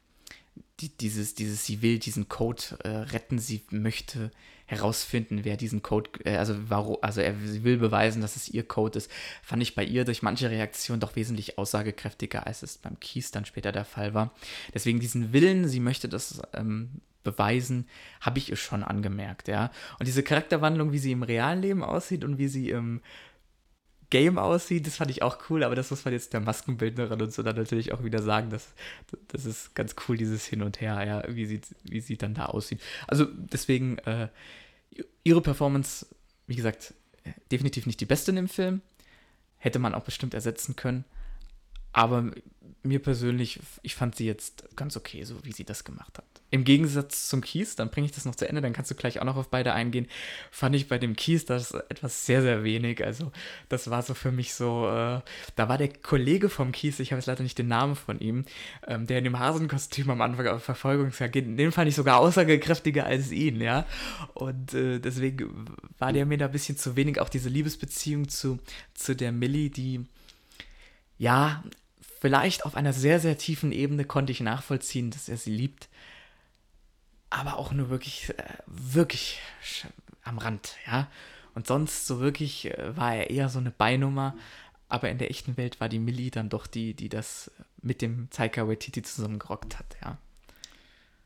die, dieses, dieses, sie will diesen Code äh, retten, sie möchte herausfinden, wer diesen Code, äh, also warum, also er will beweisen, dass es ihr Code ist, fand ich bei ihr durch manche Reaktionen doch wesentlich aussagekräftiger, als es beim Kies dann später der Fall war. Deswegen diesen Willen, sie möchte das ähm, beweisen, habe ich ihr schon angemerkt, ja. Und diese Charakterwandlung, wie sie im realen Leben aussieht und wie sie im Game aussieht, das fand ich auch cool, aber das muss man jetzt der Maskenbildnerin und so dann natürlich auch wieder sagen, dass das ist ganz cool, dieses Hin und Her, ja, wie sie, wie sie dann da aussieht. Also deswegen, äh, ihre Performance, wie gesagt, definitiv nicht die beste in dem Film. Hätte man auch bestimmt ersetzen können. Aber mir persönlich, ich fand sie jetzt ganz okay, so wie sie das gemacht hat. Im Gegensatz zum Kies, dann bringe ich das noch zu Ende, dann kannst du gleich auch noch auf beide eingehen, fand ich bei dem Kies das etwas sehr, sehr wenig. Also das war so für mich so, äh, da war der Kollege vom Kies, ich habe jetzt leider nicht den Namen von ihm, ähm, der in dem Hasenkostüm am Anfang auf Verfolgungsjagd geht, den fand ich sogar aussagekräftiger als ihn, ja. Und äh, deswegen war der mir da ein bisschen zu wenig, auch diese Liebesbeziehung zu, zu der Millie, die ja, vielleicht auf einer sehr, sehr tiefen Ebene konnte ich nachvollziehen, dass er sie liebt. Aber auch nur wirklich, äh, wirklich am Rand, ja. Und sonst so wirklich äh, war er eher so eine Beinummer. Aber in der echten Welt war die Millie dann doch die, die das mit dem Taika Waititi zusammengerockt hat, ja.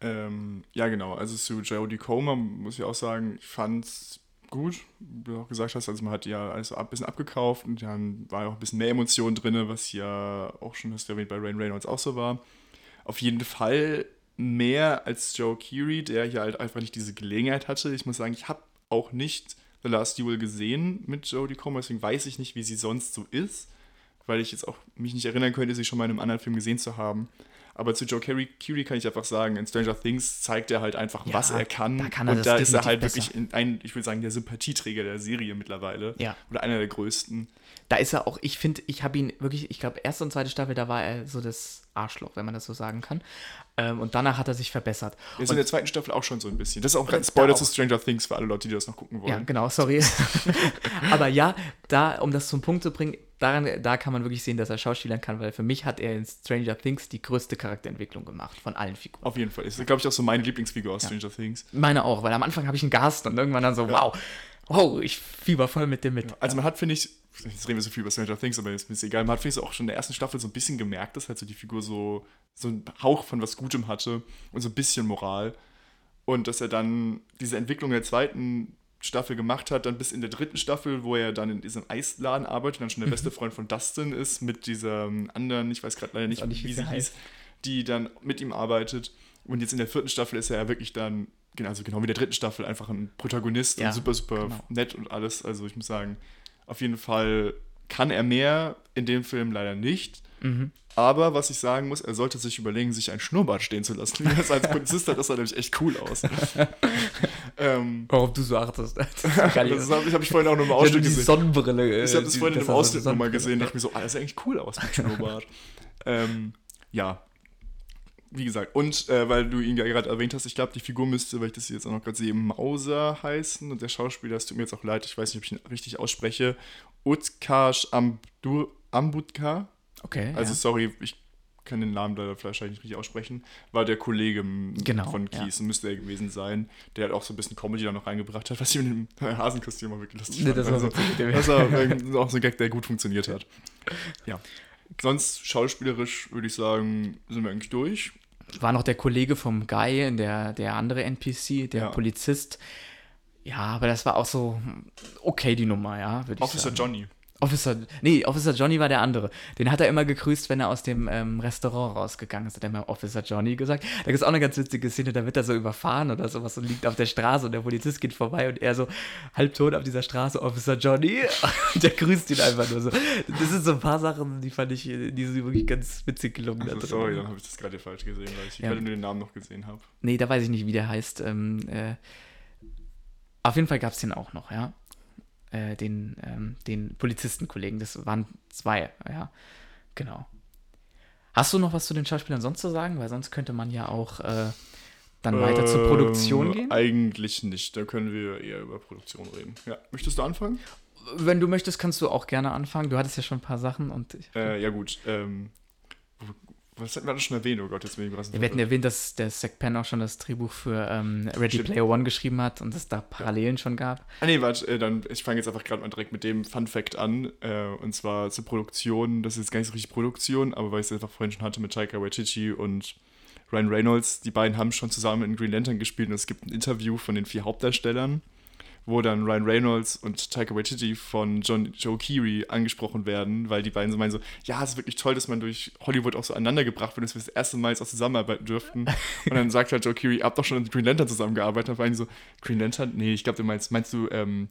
Ähm, ja, genau. Also zu Jodie Comer muss ich auch sagen, ich fand es gut, wie du auch gesagt hast. Also man hat ja alles ein bisschen abgekauft und dann war ja auch ein bisschen mehr Emotion drin, was ja auch schon, hast du erwähnt, bei Rain Reynolds auch so war. Auf jeden Fall mehr als Joe Keery, der hier halt einfach nicht diese Gelegenheit hatte. Ich muss sagen, ich habe auch nicht The Last Duel gesehen mit Jodie Comer, deswegen weiß ich nicht, wie sie sonst so ist, weil ich jetzt auch mich nicht erinnern könnte, sie schon mal in einem anderen Film gesehen zu haben. Aber zu Joe Carey, Curie kann ich einfach sagen, in Stranger Things zeigt er halt einfach, ja, was er kann. Da kann er und da ist er halt besser. wirklich ein, ich würde sagen, der Sympathieträger der Serie mittlerweile. Ja. Oder einer der größten. Da ist er auch, ich finde, ich habe ihn wirklich, ich glaube, erste und zweite Staffel, da war er so das Arschloch, wenn man das so sagen kann. Ähm, und danach hat er sich verbessert. Er ist in der zweiten Staffel auch schon so ein bisschen. Das ist auch ein Spoiler zu Stranger Things für alle Leute, die das noch gucken wollen. Ja, genau, sorry. *laughs* Aber ja, da, um das zum Punkt zu bringen, daran, da kann man wirklich sehen, dass er Schauspielern kann, weil für mich hat er in Stranger Things die größte Charakterentwicklung gemacht von allen Figuren. Auf jeden Fall. Ist, glaube ich, auch so meine Lieblingsfigur aus ja. Stranger Things. Meine auch, weil am Anfang habe ich einen Gast und irgendwann dann so, ja. wow, wow, ich fieber voll mit dem mit. Also man hat, finde ich, jetzt reden wir so viel über Stranger Things, aber ist mir egal, man hat, finde ich, auch schon in der ersten Staffel so ein bisschen gemerkt, dass halt so die Figur so, so einen Hauch von was Gutem hatte und so ein bisschen Moral. Und dass er dann diese Entwicklung der zweiten Staffel gemacht hat, dann bis in der dritten Staffel, wo er dann in diesem Eisladen arbeitet und dann schon der beste Freund von Dustin ist, mit dieser anderen, ich weiß gerade leider nicht, nicht, wie sie hieß, die dann mit ihm arbeitet. Und jetzt in der vierten Staffel ist er ja wirklich dann, also genau wie der dritten Staffel, einfach ein Protagonist ja, und super, super genau. nett und alles. Also ich muss sagen, auf jeden Fall kann er mehr, in dem Film leider nicht. Mhm. Aber was ich sagen muss, er sollte sich überlegen, sich ein Schnurrbart stehen zu lassen. Wie das *laughs* als Polizist hat, das sah nämlich echt cool aus. *laughs* ähm, Warum du so achtest. *laughs* das habe ich, hab ich vorhin auch noch im Ausschnitt gesehen. Sonnenbrille. Äh, ich habe das vorhin im Ausschnitt nochmal gesehen. dachte mir so, ah, das sieht eigentlich cool aus mit *laughs* Schnurrbart. ähm, ja, wie gesagt, und äh, weil du ihn ja gerade erwähnt hast, ich glaube, die Figur müsste, weil ich das jetzt auch noch gerade sehe, Mauser heißen. Und der Schauspieler, es tut mir jetzt auch leid, ich weiß nicht, ob ich ihn richtig ausspreche. Utkarsh Ambutka. Okay. Also, ja. sorry, ich kann den Namen leider wahrscheinlich nicht richtig aussprechen. War der Kollege genau, von Kies, ja. müsste er gewesen sein, der halt auch so ein bisschen Comedy da noch reingebracht hat, was ich mit dem *laughs* Hasenkostüm auch wirklich lustig nee, fand. Das, also, das war *laughs* auch so ein Gag, der gut funktioniert hat. Ja. Sonst schauspielerisch würde ich sagen, sind wir eigentlich durch. War noch der Kollege vom Guy, der, der andere NPC, der ja. Polizist. Ja, aber das war auch so okay, die Nummer, ja. Officer Johnny. Officer, nee, Officer Johnny war der andere. Den hat er immer gegrüßt, wenn er aus dem ähm, Restaurant rausgegangen ist. Hat er immer Officer Johnny gesagt. Da gibt es auch eine ganz witzige Szene, da wird er so überfahren oder sowas und liegt auf der Straße und der Polizist geht vorbei und er so halbtot auf dieser Straße, Officer Johnny. *laughs* Und der grüßt ihn einfach nur so. Das sind so ein paar Sachen, die fand ich, die sind wirklich ganz witzig gelungen. Also, sorry, dann habe ich das gerade falsch gesehen, weil ich ja. nur den Namen noch gesehen habe. Nee, da weiß ich nicht, wie der heißt. Ähm, äh, auf jeden Fall gab es den auch noch, ja äh, den, ähm, den Polizistenkollegen. Das waren zwei, ja. Genau. Hast du noch was zu den Schauspielern sonst zu sagen? Weil sonst könnte man ja auch äh, dann weiter zur Produktion ähm, gehen. Eigentlich nicht. Da können wir eher über Produktion reden. Ja. Möchtest du anfangen? Wenn du möchtest, kannst du auch gerne anfangen. Du hattest ja schon ein paar Sachen und. Ich, äh, ja, gut. Ähm, was hatten wir das schon erwähnt? Oh Gott, jetzt bin ich überrascht. Wir hatten erwähnt, dass der Zack Penn auch schon das Drehbuch für ähm, Ready. Player One geschrieben hat und es da Parallelen ja. schon gab. Ah, nee, warte, äh, dann, ich fange jetzt einfach gerade mal direkt mit dem Fun Fact an. Äh, und zwar zur Produktion. Das ist jetzt gar nicht so richtig Produktion, aber weil ich es einfach vorhin schon hatte mit Taika Waititi und Ryan Reynolds. Die beiden haben schon zusammen in Green Lantern gespielt und es gibt ein Interview von den vier Hauptdarstellern wo dann Ryan Reynolds und Taika Waititi von John, Joe Keery angesprochen werden, weil die beiden so meinen so, ja, es ist wirklich toll, dass man durch Hollywood auch so aneinander gebracht wird, dass wir das erste Mal jetzt auch zusammenarbeiten dürften. Und dann sagt halt Joe Keery, ihr habt doch schon mit Green Lantern zusammengearbeitet. Und dann so, Green Lantern? Nee, ich glaube, du meinst, meinst du, ähm,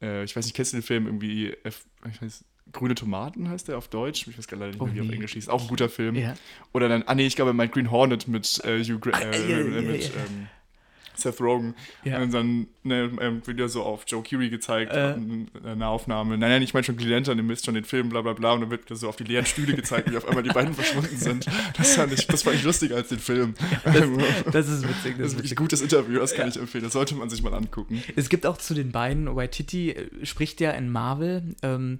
äh, ich weiß nicht, kennst du den Film irgendwie, F, ich weiß, Grüne Tomaten heißt der auf Deutsch. Ich weiß gar nicht, Oh, wie er auf nee. Englisch hieß. Auch ein guter Film. Ja. Oder dann, ah nee, ich glaube, er meint Green Hornet mit, äh, Hugh Gra Ah, ja, äh, ja, mit ja. Ähm, *laughs* Seth Rogen. Ja. Und dann ne, ähm, wieder so auf Joe Keery gezeigt, Äh. in einer Aufnahme. Nein, nein, ich meine schon Green Lantern, ihr misst schon den Film, bla bla bla. Und dann wird so auf die leeren Stühle gezeigt, wie auf einmal die beiden verschwunden sind. Das fand ich, das fand ich lustiger als den Film. *laughs* Das ist witzig. Das ist wirklich ein gutes Interview, das kann ich empfehlen. Das sollte man sich mal angucken. Es gibt auch zu den beiden, Waititi äh, spricht ja in Marvel ähm,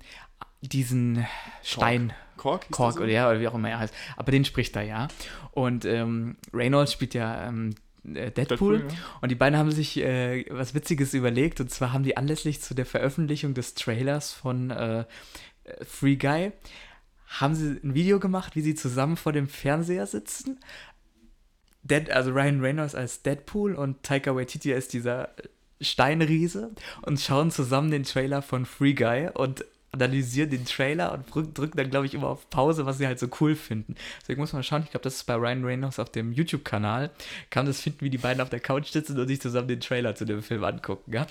diesen Stein. Kork? hieß Kork so? oder ja, oder wie auch immer er heißt. Aber den spricht er ja. Und ähm, Reynolds spielt ja ähm, äh, Deadpool. Deadpool, ja. Und die beiden haben sich äh, was Witziges überlegt. Und zwar haben die anlässlich zu der Veröffentlichung des Trailers von äh, äh, Free Guy, haben sie ein Video gemacht, wie sie zusammen vor dem Fernseher sitzen. Dead, also Ryan Reynolds als Deadpool und Taika Waititi als dieser Steinriese und schauen zusammen den Trailer von Free Guy und analysieren den Trailer und drück- drücken dann, glaube ich, immer auf Pause, was sie halt so cool finden. Deswegen muss man schauen, ich glaube, das ist bei Ryan Reynolds auf dem YouTube-Kanal. Kann man das finden, wie die beiden auf der Couch sitzen und sich zusammen den Trailer zu dem Film angucken, ja.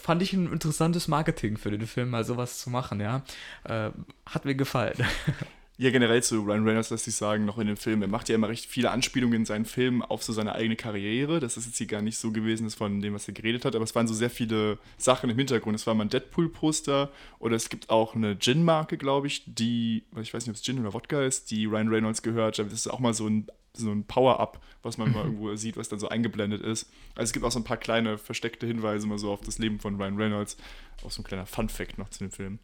Fand ich ein interessantes Marketing für den Film, mal sowas zu machen, ja. Äh, hat mir gefallen. *laughs* Ja, generell zu Ryan Reynolds lässt sich sagen, noch in dem Film, er macht ja immer recht viele Anspielungen in seinen Filmen auf so seine eigene Karriere. Das ist jetzt hier gar nicht so gewesen, das von dem, was er geredet hat, aber es waren so sehr viele Sachen im Hintergrund. Es war mal ein Deadpool-Poster oder es gibt auch eine Gin-Marke, glaube ich, die, ich weiß nicht, ob es Gin oder Wodka ist, die Ryan Reynolds gehört. Das ist auch mal so ein, so ein Power-Up, was man mal *laughs* irgendwo sieht, was dann so eingeblendet ist. Also es gibt auch so ein paar kleine versteckte Hinweise mal so auf das Leben von Ryan Reynolds. Auch so ein kleiner Fun-Fact noch zu dem Film.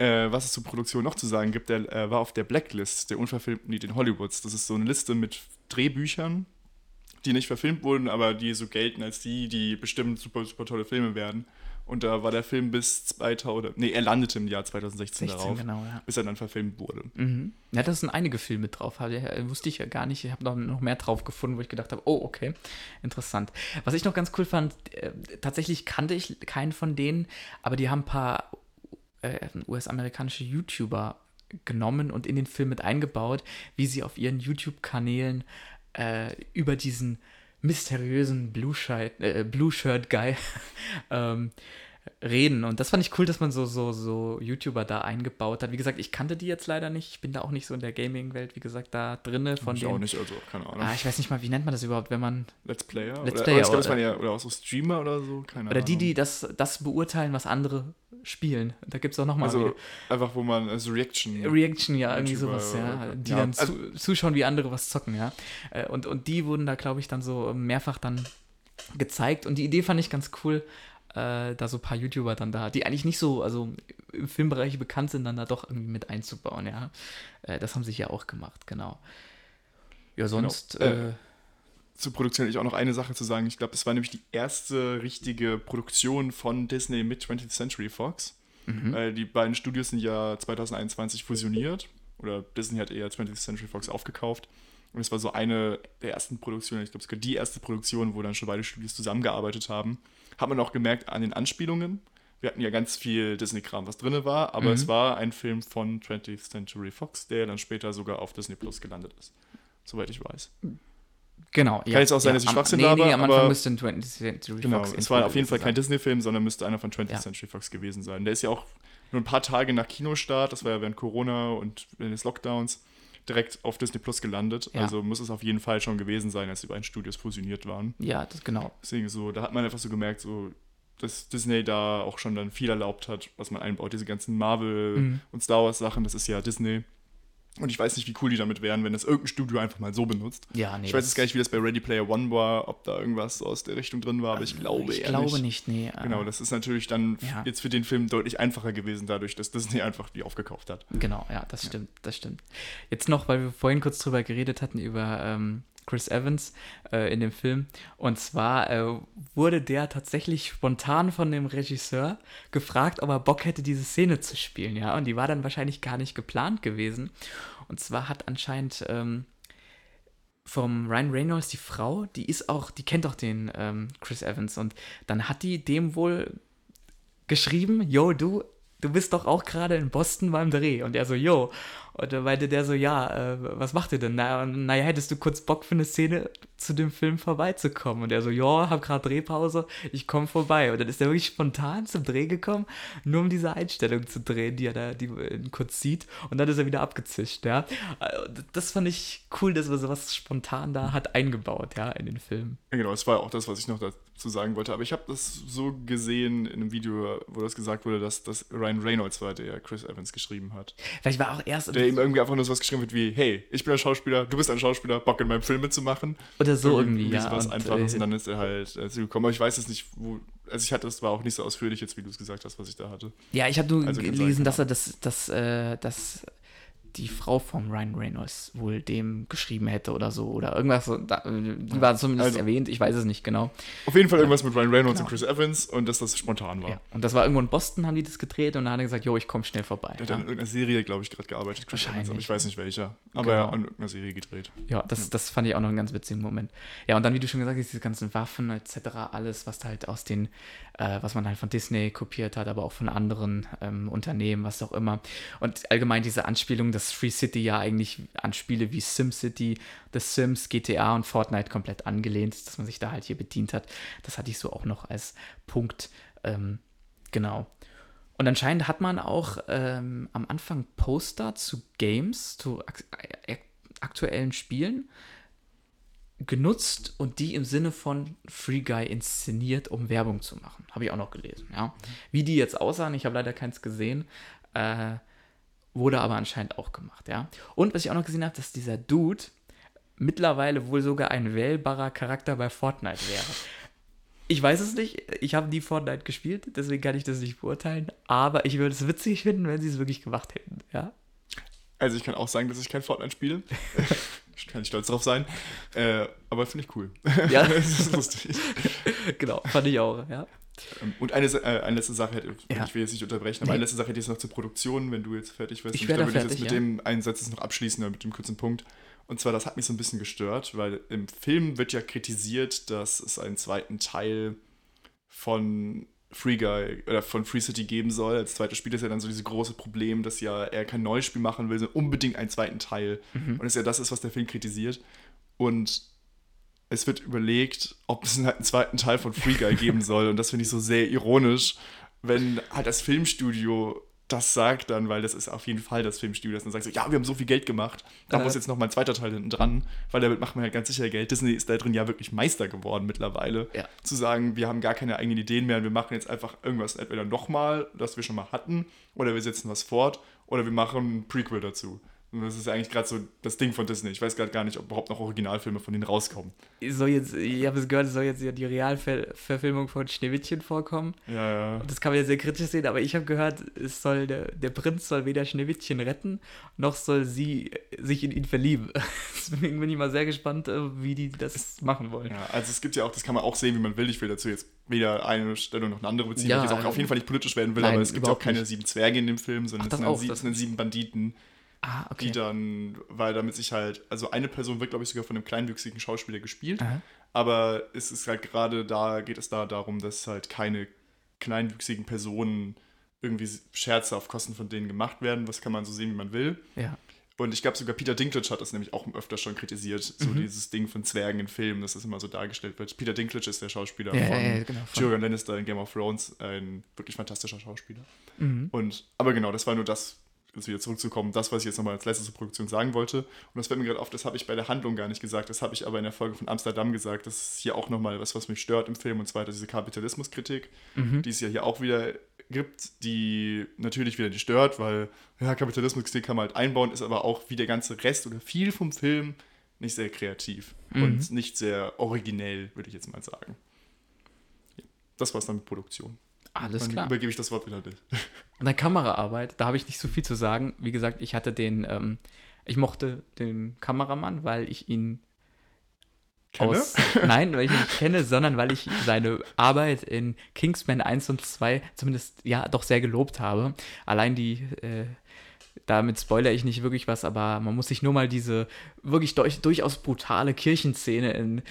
Äh, was es zur Produktion noch zu sagen gibt, der äh, war auf der Blacklist der unverfilmten Lied in Hollywoods. Das ist so eine Liste mit Drehbüchern, die nicht verfilmt wurden, aber die so gelten als die, die bestimmt super, super tolle Filme werden. Und da war der Film bis 2000, nee, er landete im Jahr 2016 darauf, genau, ja. bis er dann verfilmt wurde. Mhm. Ja, da sind einige Filme drauf. Äh, Wusste ich ja gar nicht. Ich habe noch, noch mehr drauf gefunden, wo ich gedacht habe, oh, okay, interessant. Was ich noch ganz cool fand, äh, tatsächlich kannte ich keinen von denen, aber die haben ein paar äh, US-amerikanische YouTuber genommen und in den Film mit eingebaut, wie sie auf ihren YouTube-Kanälen äh, über diesen mysteriösen Blue Shirt, äh, Blue Guy *laughs* ähm, reden. Und das fand ich cool, dass man so, so, so YouTuber da eingebaut hat. Wie gesagt, ich kannte die jetzt leider nicht. Ich bin da auch nicht so in der Gaming-Welt, wie gesagt, da drinne von ich auch denen. nicht, also keine Ahnung. Ah, ich weiß nicht mal, wie nennt man das überhaupt, wenn man. Let's Player? Let's oder, Player, oder, glaub, oder- waren ja, oder auch so Streamer oder so, keine Oder Ahnung. die, die das, das beurteilen, was andere spielen. Da gibt es auch nochmal Also einfach, wo man, also Reaction. Reaction, ja, irgendwie sowas, ja. oder- Die ja, dann also- zu, zuschauen, wie andere was zocken, ja. Äh, Und, und die wurden da, glaube ich, dann so mehrfach dann gezeigt. Und die Idee fand ich ganz cool, äh, da so ein paar YouTuber dann da, die eigentlich nicht so, also im Filmbereich bekannt sind, dann da doch irgendwie mit einzubauen, ja. Äh, das haben sie ja auch gemacht, genau. Ja, sonst, Genau. äh, Äh, zur Produktion hätte ich auch noch eine Sache zu sagen. Ich glaube, das war nämlich die erste richtige Produktion von Disney mit 20th Century Fox. mhm. Weil die beiden Studios sind ja 2021 fusioniert. Oder Disney hat eher 20th Century Fox aufgekauft. Und es war so eine der ersten Produktionen, ich glaube sogar die erste Produktion, wo dann schon beide Studios zusammengearbeitet haben. Hat man auch gemerkt an den Anspielungen. Wir hatten ja ganz viel Disney-Kram, was drin war, aber Mhm. es war ein Film von 20th Century Fox, der dann später sogar auf Disney Plus gelandet ist. Soweit ich weiß. genau. Kann jetzt auch sein, dass ich Schwachsinn nee, nee, laber, am Anfang aber- müsste ein 20th Century Genau, Fox es war auf jeden Fall kein. Disney-Film, sondern müsste einer von 20th Ja. Century Fox gewesen sein. Der ist ja auch nur ein paar Tage nach Kinostart, das war ja während Corona und während des Lockdowns, direkt auf Disney Plus gelandet. Ja. Also muss es auf jeden Fall schon gewesen sein, als die beiden Studios fusioniert waren. Ja, das, genau. Deswegen so, da hat man einfach so gemerkt, so, dass Disney da auch schon dann viel erlaubt hat, was man einbaut. Diese ganzen Marvel- Mhm. und Star Wars-Sachen, das ist ja Disney. Und ich weiß nicht, wie cool die damit wären, wenn das irgendein Studio einfach mal so benutzt. Ja, nee. ich weiß jetzt gar nicht, wie das bei Ready Player One war, ob da irgendwas aus der Richtung drin war, aber ich glaube ich eher glaube nicht. nicht, nee. äh, Genau, das ist natürlich dann Ja. jetzt für den Film deutlich einfacher gewesen, dadurch, dass Disney einfach die aufgekauft hat. Genau, ja, das stimmt, das stimmt. Jetzt noch, weil wir vorhin kurz drüber geredet hatten, über ähm, Chris Evans äh, in dem Film. Und zwar äh, wurde der tatsächlich spontan von dem Regisseur gefragt, ob er Bock hätte, diese Szene zu spielen, ja. Und die war dann wahrscheinlich gar nicht geplant gewesen. Und zwar hat anscheinend ähm, vom Ryan Reynolds die Frau, die ist auch, die kennt auch den ähm, Chris Evans und dann hat die dem wohl geschrieben, yo, du, du bist doch auch gerade in Boston beim Dreh. Und er so, yo. Und dann meinte der so, ja, äh, was macht ihr denn? Na, naja, hättest du kurz Bock für eine Szene zu dem Film vorbeizukommen? Und er so, ja, hab gerade Drehpause, ich komme vorbei. Und dann ist er wirklich spontan zum Dreh gekommen, nur um diese Einstellung zu drehen, die er da die kurz sieht. Und dann ist er wieder abgezischt, ja. Das fand ich cool, dass man sowas spontan da hat eingebaut, ja, in den Film. Ja, genau, das war auch das, was ich noch dazu sagen wollte. Aber ich habe das so gesehen in einem Video, wo das gesagt wurde, dass, dass Ryan Reynolds war, der Chris Evans geschrieben hat. Vielleicht war auch erst der ihm irgendwie einfach nur so was geschrieben wird wie, hey, ich bin ein Schauspieler, du bist ein Schauspieler, Bock in meinem Film mitzumachen. Oder so irgendwie, irgendwie ja. Was Einfaches äh, und dann ist er halt äh, gekommen. Aber ich weiß es nicht, wo, also ich hatte, es war auch nicht so ausführlich jetzt, wie du es gesagt hast, was ich da hatte. Ja, ich habe nur also gelesen, dass er das, das, äh, das die Frau von Ryan Reynolds wohl dem geschrieben hätte oder so. Oder irgendwas. Die war zumindest also, erwähnt, ich weiß es nicht genau. Auf jeden Fall irgendwas mit Ryan Reynolds genau. und Chris Evans und dass das spontan war. Ja. Und das war irgendwo in Boston, haben die das gedreht und dann hat er gesagt, jo, ich komme schnell vorbei. Der hat ja. an irgendeiner Serie, glaube ich, gerade gearbeitet, Chris Evans, aber ich weiß nicht welcher. Aber genau. er hat an irgendeiner Serie gedreht. Ja das, ja. das fand ich auch noch einen ganz witzigen Moment. Ja, und dann, wie du schon gesagt hast, diese ganzen Waffen etc., alles, was halt aus den, äh, was man halt von Disney kopiert hat, aber auch von anderen ähm, Unternehmen, was auch immer. Und allgemein diese Anspielung, dass Free City ja eigentlich an Spiele wie SimCity, The Sims, GTA und Fortnite komplett angelehnt, dass man sich da halt hier bedient hat. Das hatte ich so auch noch als Punkt. Ähm, genau. Und anscheinend hat man auch ähm, am Anfang Poster zu Games, zu ak aktuellen Spielen genutzt und die im Sinne von Free Guy inszeniert, um Werbung zu machen. Habe ich auch noch gelesen, ja. Wie die jetzt aussahen, ich habe leider keins gesehen. Äh, Wurde aber anscheinend auch gemacht, ja. Und was ich auch noch gesehen habe, dass dieser Dude mittlerweile wohl sogar ein wählbarer Charakter bei Fortnite wäre. Ich weiß es nicht, ich habe nie Fortnite gespielt, deswegen kann ich das nicht beurteilen, aber ich würde es witzig finden, wenn sie es wirklich gemacht hätten, ja. Also ich kann auch sagen, dass ich kein Fortnite spiele. *laughs* ich kann nicht stolz drauf sein. Äh, aber finde ich cool. Ja. *laughs* das ist lustig. genau, fand ich auch, ja. Ähm, und eine, äh, eine letzte Sache, hätte, ja. ich will jetzt nicht unterbrechen, aber nee. eine letzte Sache hätte ich jetzt noch zur Produktion, wenn du jetzt fertig wirst. Ich, werde würde fertig, ich jetzt mit ja. dem einen Satz noch abschließen, oder mit dem kurzen Punkt. Und zwar, das hat mich so ein bisschen gestört, weil im Film wird ja kritisiert, dass es einen zweiten Teil von Free Guy oder von Free City geben soll. Als zweites Spiel ist ja dann so dieses große Problem, dass ja er kein neues Spiel machen will, sondern unbedingt einen zweiten Teil. Mhm. Und das ist ja das ist, was der Film kritisiert. Und es wird überlegt, ob es einen zweiten Teil von Free Guy geben soll. Und das finde ich so sehr ironisch, wenn halt das Filmstudio das sagt dann, weil das ist auf jeden Fall das Filmstudio, das dann sagt so, ja, wir haben so viel Geld gemacht, da äh. muss jetzt noch mal ein zweiter Teil hinten dran, weil damit machen wir halt ganz sicher Geld. Disney ist da drin ja wirklich Meister geworden mittlerweile, ja. zu sagen, wir haben gar keine eigenen Ideen mehr und wir machen jetzt einfach irgendwas entweder nochmal, das wir schon mal hatten, oder wir setzen was fort, oder wir machen ein Prequel dazu. Und das ist eigentlich gerade so das Ding von Disney. Ich weiß gerade gar nicht, ob überhaupt noch Originalfilme von denen rauskommen. Soll jetzt, ich habe es gehört, es soll jetzt ja die Realverfilmung von Schneewittchen vorkommen. Ja, ja. das kann man ja sehr kritisch sehen, aber ich habe gehört, es soll der, der Prinz soll weder Schneewittchen retten, noch soll sie sich in ihn verlieben. *laughs* Deswegen bin ich mal sehr gespannt, äh, wie die das machen wollen. Ja, also es gibt ja auch, das kann man auch sehen, wie man will. Ich will dazu jetzt weder eine Stellung noch eine andere beziehen, ja, weil ich jetzt auch auf jeden Fall nicht politisch werden will, nein, aber es gibt ja auch keine nicht. sieben Zwerge in dem Film, sondern Ach, es, sind auch, sieben, es sind sieben Banditen Ah, okay. Die dann, weil damit sich halt, also eine Person wird, glaube ich, sogar von einem kleinwüchsigen Schauspieler gespielt. Aha. Aber es ist halt gerade da, geht es da darum, dass halt keine kleinwüchsigen Personen irgendwie Scherze auf Kosten von denen gemacht werden. Was kann man so sehen, wie man will. Ja. Und ich glaube, sogar Peter Dinklage hat das nämlich auch öfter schon kritisiert, so mhm. dieses Ding von Zwergen in Filmen, dass das immer so dargestellt wird. Peter Dinklage ist der Schauspieler ja, von, ja, genau, Tyrion Lannister in Game of Thrones, ein wirklich fantastischer Schauspieler. Mhm. Und, aber genau, das war nur das, jetzt wieder zurückzukommen, das, was ich jetzt nochmal als letzte Produktion sagen wollte. Und das fällt mir gerade auf, das habe ich bei der Handlung gar nicht gesagt, das habe ich aber in der Folge von Amsterdam gesagt. Das ist hier auch nochmal was, was mich stört im Film, und zwar diese Kapitalismuskritik, mhm. die es ja hier auch wieder gibt, die natürlich wieder nicht stört, weil ja, Kapitalismuskritik kann man halt einbauen, ist aber auch wie der ganze Rest oder viel vom Film nicht sehr kreativ mhm. und nicht sehr originell, würde ich jetzt mal sagen. Ja, das war es dann mit Produktion. Alles Dann klar. übergebe ich das Wort wieder dir. Und dann Kameraarbeit, da habe ich nicht so viel zu sagen. Wie gesagt, ich hatte den, ähm, ich mochte den Kameramann, weil ich ihn kenne? aus. *laughs* Nein, weil ich ihn nicht kenne, sondern weil ich seine Arbeit in Kingsman 1 und 2 zumindest ja doch sehr gelobt habe. Allein die. Äh, damit spoilere ich nicht wirklich was, aber man muss sich nur mal diese wirklich durch, durchaus brutale Kirchenszene in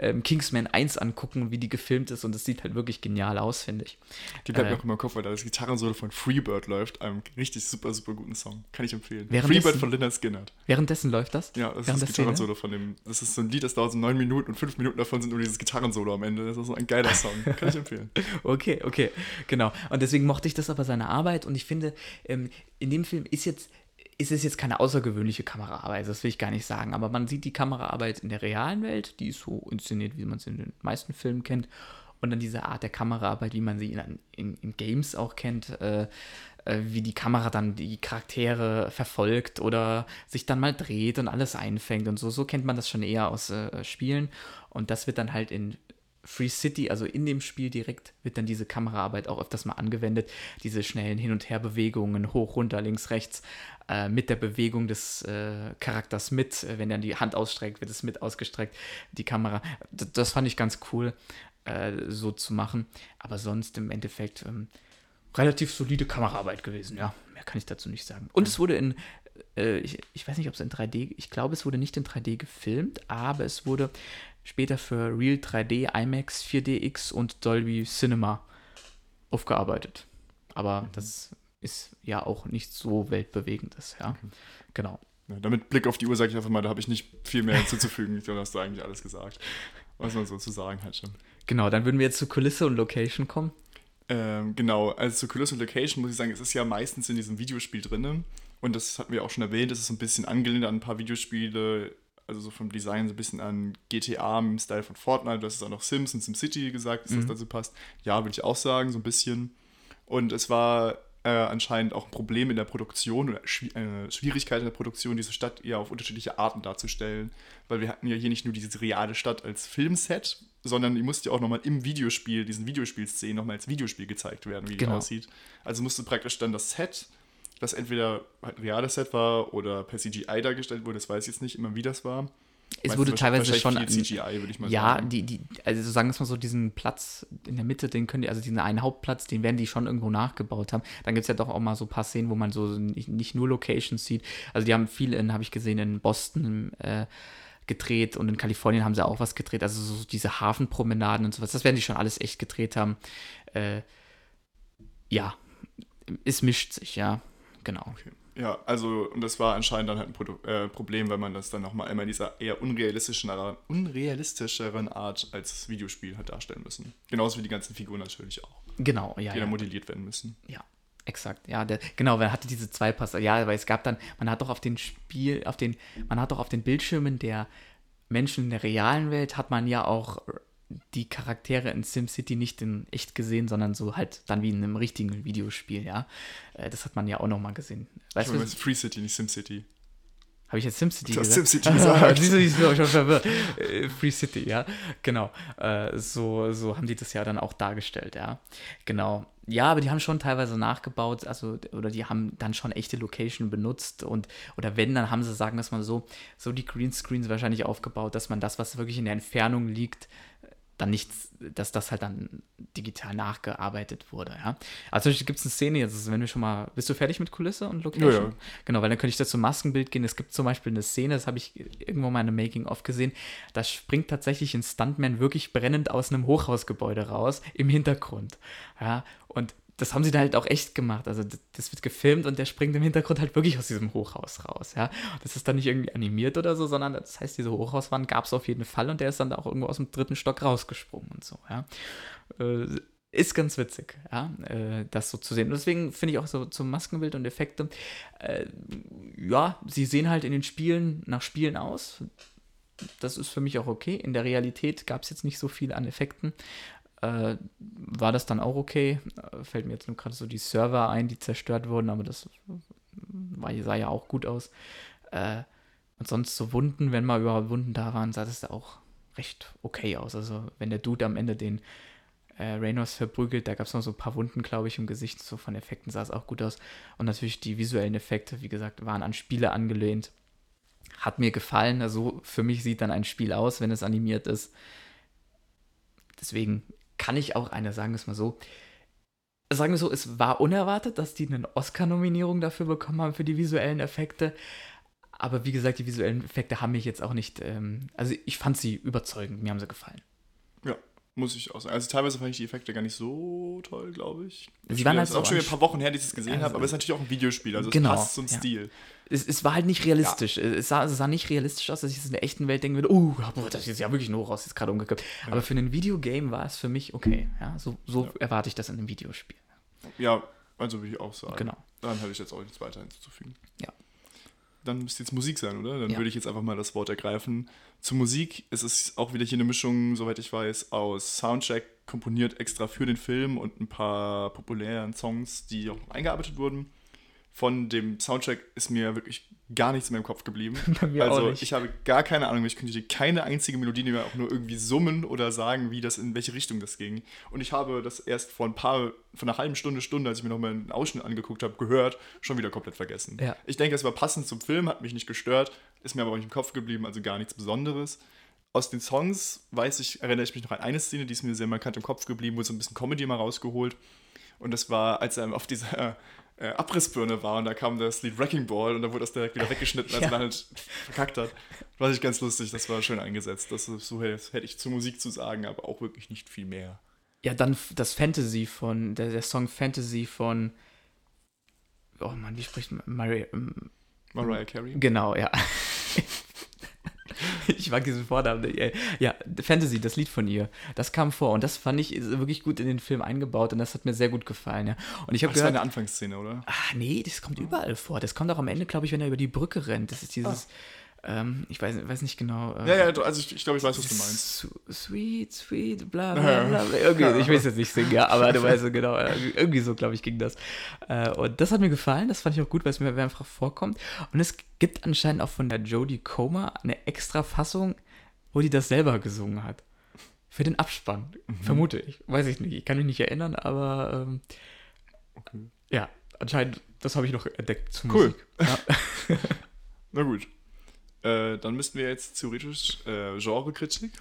ähm, Kingsman 1 angucken, wie die gefilmt ist und es sieht halt wirklich genial aus, finde ich. Die bleibt äh, mir auch immer im Kopf, weil da das Gitarrensolo von Freebird läuft, einem richtig super, super guten Song. Kann ich empfehlen. Freebird von Linda Skinner. Währenddessen läuft das? Ja, das ist das Gitarrensolo von dem. Das ist so ein Lied, das dauert so neun Minuten und fünf Minuten davon sind nur dieses Gitarrensolo am Ende. Das ist so ein geiler Song. Kann ich empfehlen. *laughs* okay, okay, genau. Und deswegen mochte ich das aber seine Arbeit und ich finde, ähm, in dem Film ist jetzt ist es jetzt keine außergewöhnliche Kameraarbeit, das will ich gar nicht sagen, aber man sieht die Kameraarbeit in der realen Welt, die ist so inszeniert, wie man es in den meisten Filmen kennt. Und dann diese Art der Kameraarbeit, wie man sie in, in, in Games auch kennt, äh, äh, wie die Kamera dann die Charaktere verfolgt oder sich dann mal dreht und alles einfängt und so. So kennt man das schon eher aus äh, Spielen. Und das wird dann halt in Free City, also in dem Spiel direkt, wird dann diese Kameraarbeit auch öfters mal angewendet. Diese schnellen Hin- und Herbewegungen, hoch, runter, links, rechts, äh, mit der Bewegung des äh, Charakters mit. Äh, wenn er die Hand ausstreckt, wird es mit ausgestreckt, die Kamera. Das, das fand ich ganz cool, äh, so zu machen. Aber sonst im Endeffekt ähm, relativ solide Kameraarbeit gewesen, ja. Mehr kann ich dazu nicht sagen. Und es wurde in äh, ich, ich, weiß nicht, ob es in 3D, ich glaube, es wurde nicht in 3D gefilmt, aber es wurde später für Real 3D, IMAX, 4DX und Dolby Cinema aufgearbeitet. Aber mhm. das ist ja auch nicht so weltbewegendes, ja. Okay. Genau. Ja, damit Blick auf die Uhr sage ich einfach mal, da habe ich nicht viel mehr hinzuzufügen. ich glaube, hast du eigentlich alles gesagt, was man so zu sagen hat schon. Genau, dann würden wir jetzt zu Kulisse und Location kommen. Ähm, genau, also zu Kulisse und Location muss ich sagen, es ist ja meistens in diesem Videospiel drin. Und das hatten wir auch schon erwähnt, es ist so ein bisschen angelehnt an ein paar Videospiele also so vom Design so ein bisschen an GTA im Style von Fortnite, du hast es auch noch Sims und SimCity gesagt, dass mhm. das dazu passt. Ja, würde ich auch sagen, so ein bisschen. Und es war äh, anscheinend auch ein Problem in der Produktion oder Schw äh, Schwierigkeit in der Produktion, diese Stadt eher auf unterschiedliche Arten darzustellen. Weil wir hatten ja hier nicht nur diese reale Stadt als Filmset, sondern die musste ja auch nochmal im Videospiel, diesen Videospielszenen nochmal als Videospiel gezeigt werden, wie genau. die aussieht. Also musste praktisch dann das Set das entweder halt ein reales Set war oder per CGI dargestellt wurde, das weiß ich jetzt nicht immer, wie das war. Es wurde teilweise schon CGI, würde ich mal ja, sagen. Die, die, also sagen wir mal so, diesen Platz in der Mitte, den können die, also diesen einen Hauptplatz, den werden die schon irgendwo nachgebaut haben. Dann gibt es ja doch auch mal so ein paar Szenen, wo man so nicht, nicht nur Locations sieht. Also die haben viel in, habe ich gesehen, in Boston äh, gedreht und in Kalifornien haben sie auch was gedreht. Also so diese Hafenpromenaden und sowas, das werden die schon alles echt gedreht haben. Äh, ja, es mischt sich, ja genau. Okay. Ja, also, und das war anscheinend dann halt ein Pro äh, Problem, weil man das dann nochmal einmal in dieser eher unrealistischeren, unrealistischeren Art als Videospiel hat darstellen müssen. Genauso wie die ganzen Figuren natürlich auch. Genau, ja. Die ja. dann modelliert werden müssen. Ja, exakt. Ja, der, genau, wer hatte diese zwei Pass. Ja, weil es gab dann, man hat doch auf den Spiel, auf den, man hat doch auf den Bildschirmen der Menschen in der realen Welt hat man ja auch die Charaktere in SimCity nicht in echt gesehen, sondern so halt dann wie in einem richtigen Videospiel, ja. Äh, das hat man ja auch nochmal gesehen. Weißt ich du, Free City, nicht SimCity. Habe ich jetzt SimCity gesagt? SimCity *laughs* gesagt. Siehst du, ich bin schon verwirrt. Äh, Free City, ja, genau. Äh, so, so haben die das ja dann auch dargestellt, ja. Genau. Ja, aber die haben schon teilweise nachgebaut, also, oder die haben dann schon echte Location benutzt und, oder wenn, dann haben sie, sagen es mal so, so die Greenscreens wahrscheinlich aufgebaut, dass man das, was wirklich in der Entfernung liegt, dann nichts, dass das halt dann digital nachgearbeitet wurde, ja. Also gibt es eine Szene, jetzt, wenn wir schon mal, bist du fertig mit Kulisse und Location? Ja, ja. Genau, weil dann könnte ich da zum Maskenbild gehen. Es gibt zum Beispiel eine Szene, das habe ich irgendwo mal in einem Making-of gesehen, da springt tatsächlich ein Stuntman wirklich brennend aus einem Hochhausgebäude raus, im Hintergrund, ja. Und das haben sie da halt auch echt gemacht. Also das wird gefilmt und der springt im Hintergrund halt wirklich aus diesem Hochhaus raus, ja. Das ist dann nicht irgendwie animiert oder so, sondern das heißt, diese Hochhauswand gab es auf jeden Fall und der ist dann auch irgendwo aus dem dritten Stock rausgesprungen und so, ja. Äh, ist ganz witzig, ja, äh, das so zu sehen. Und deswegen finde ich auch so zum Maskenbild und Effekte, äh, ja, sie sehen halt in den Spielen nach Spielen aus. Das ist für mich auch okay. In der Realität gab es jetzt nicht so viel an Effekten äh, war das dann auch okay. Äh, fällt mir jetzt nur gerade so die Server ein, die zerstört wurden, aber das war, sah ja auch gut aus. Äh, und sonst so Wunden, wenn mal überhaupt Wunden da waren, sah das auch recht okay aus. Also wenn der Dude am Ende den äh, Reynos verprügelt, da gab es noch so ein paar Wunden, glaube ich, im Gesicht. So von Effekten sah es auch gut aus. Und natürlich die visuellen Effekte, wie gesagt, waren an Spiele angelehnt. Hat mir gefallen. Also für mich sieht dann ein Spiel aus, wenn es animiert ist. Deswegen kann ich auch eine, sagen wir es mal so, sagen wir so, es war unerwartet, dass die eine Oscar-Nominierung dafür bekommen haben für die visuellen Effekte. Aber wie gesagt, die visuellen Effekte haben mich jetzt auch nicht. Ähm, also ich fand sie überzeugend, mir haben sie gefallen. Ja, muss ich auch sagen. Also teilweise fand ich die Effekte gar nicht so toll, glaube ich. Sie waren halt das ist auch schon wieder ein paar Wochen her, dass ich es gesehen Also- habe, aber es ist natürlich auch ein Videospiel, also Genau, es passt zum ja. Stil. Es, es war halt nicht realistisch. Es, sah, es sah nicht realistisch aus, dass ich es in der echten Welt denken würde, oh, das ist ja wirklich ein Hochhaus, jetzt gerade umgekippt. Aber für ein Videogame war es für mich okay. Ja, so so Ja. erwarte ich das in einem Videospiel. Ja, also würde ich auch sagen. Genau. Dann habe ich jetzt auch nichts weiter hinzuzufügen. Ja. Dann müsste jetzt Musik sein, oder? Dann Ja. würde ich jetzt einfach mal das Wort ergreifen. Zur Musik, es ist auch wieder hier eine Mischung, soweit ich weiß, aus Soundtrack komponiert extra für den Film und ein paar populären Songs, die auch eingearbeitet wurden. Von dem Soundtrack ist mir wirklich gar nichts mehr im Kopf geblieben. *laughs* Also ich habe gar keine Ahnung, ich könnte dir keine einzige Melodie mehr auch nur irgendwie summen oder sagen, wie das in welche Richtung das ging. Und ich habe das erst vor ein paar, vor einer halben Stunde, Stunde, als ich mir nochmal einen Ausschnitt angeguckt habe, gehört, schon wieder komplett vergessen. Ja. Ich denke, es war passend zum Film, hat mich nicht gestört, ist mir aber auch nicht im Kopf geblieben, also gar nichts Besonderes. Aus den Songs weiß ich, erinnere ich mich noch an eine Szene, die ist mir sehr markant im Kopf geblieben, wurde so ein bisschen Comedy mal rausgeholt. Und das war, als er auf dieser äh, Abrissbirne war und da kam das Lied Wrecking Ball und da wurde das direkt wieder weggeschnitten, als *laughs* Ja. er dann halt verkackt hat. War ich ganz lustig, das war schön eingesetzt. Das so das hätte ich zur Musik zu sagen, aber auch wirklich nicht viel mehr. Ja, dann das Fantasy von, der, der Song Fantasy von, oh Mann, wie spricht man, Mari, ähm, Mariah Carey. genau, ja. *laughs* *laughs* ich mag diesen Vornamen. nicht, ey. Ja, Fantasy, das Lied von ihr, das kam vor und das fand ich wirklich gut in den Film eingebaut und das hat mir sehr gut gefallen, ja. Und ich habe Das war gehört, eine Anfangsszene, oder? Ah, nee, das kommt überall vor. Das kommt auch am Ende, glaube ich, wenn er über die Brücke rennt. Das ist dieses, ähm, ich weiß, weiß nicht genau. äh, Ja, ja, also ich, ich glaube, ich weiß, was du meinst. Sweet, sweet, bla bla bla. bla. Irgendwie, ich will es jetzt nicht singen, ja, aber du weißt so genau, *laughs* äh, irgendwie so, glaube ich, ging das. Äh, Und das hat mir gefallen, das fand ich auch gut, weil es mir einfach vorkommt. Und es gibt anscheinend auch von der Jodie Comer eine extra Fassung, wo die das selber gesungen hat. Für den Abspann, vermute ich. Weiß ich nicht, ich kann mich nicht erinnern, aber ähm, Okay. ja, anscheinend, das habe ich noch entdeckt zur Cool. Musik. Ja. *laughs* Na gut. Äh, dann müssten wir jetzt theoretisch äh, Genrekritik.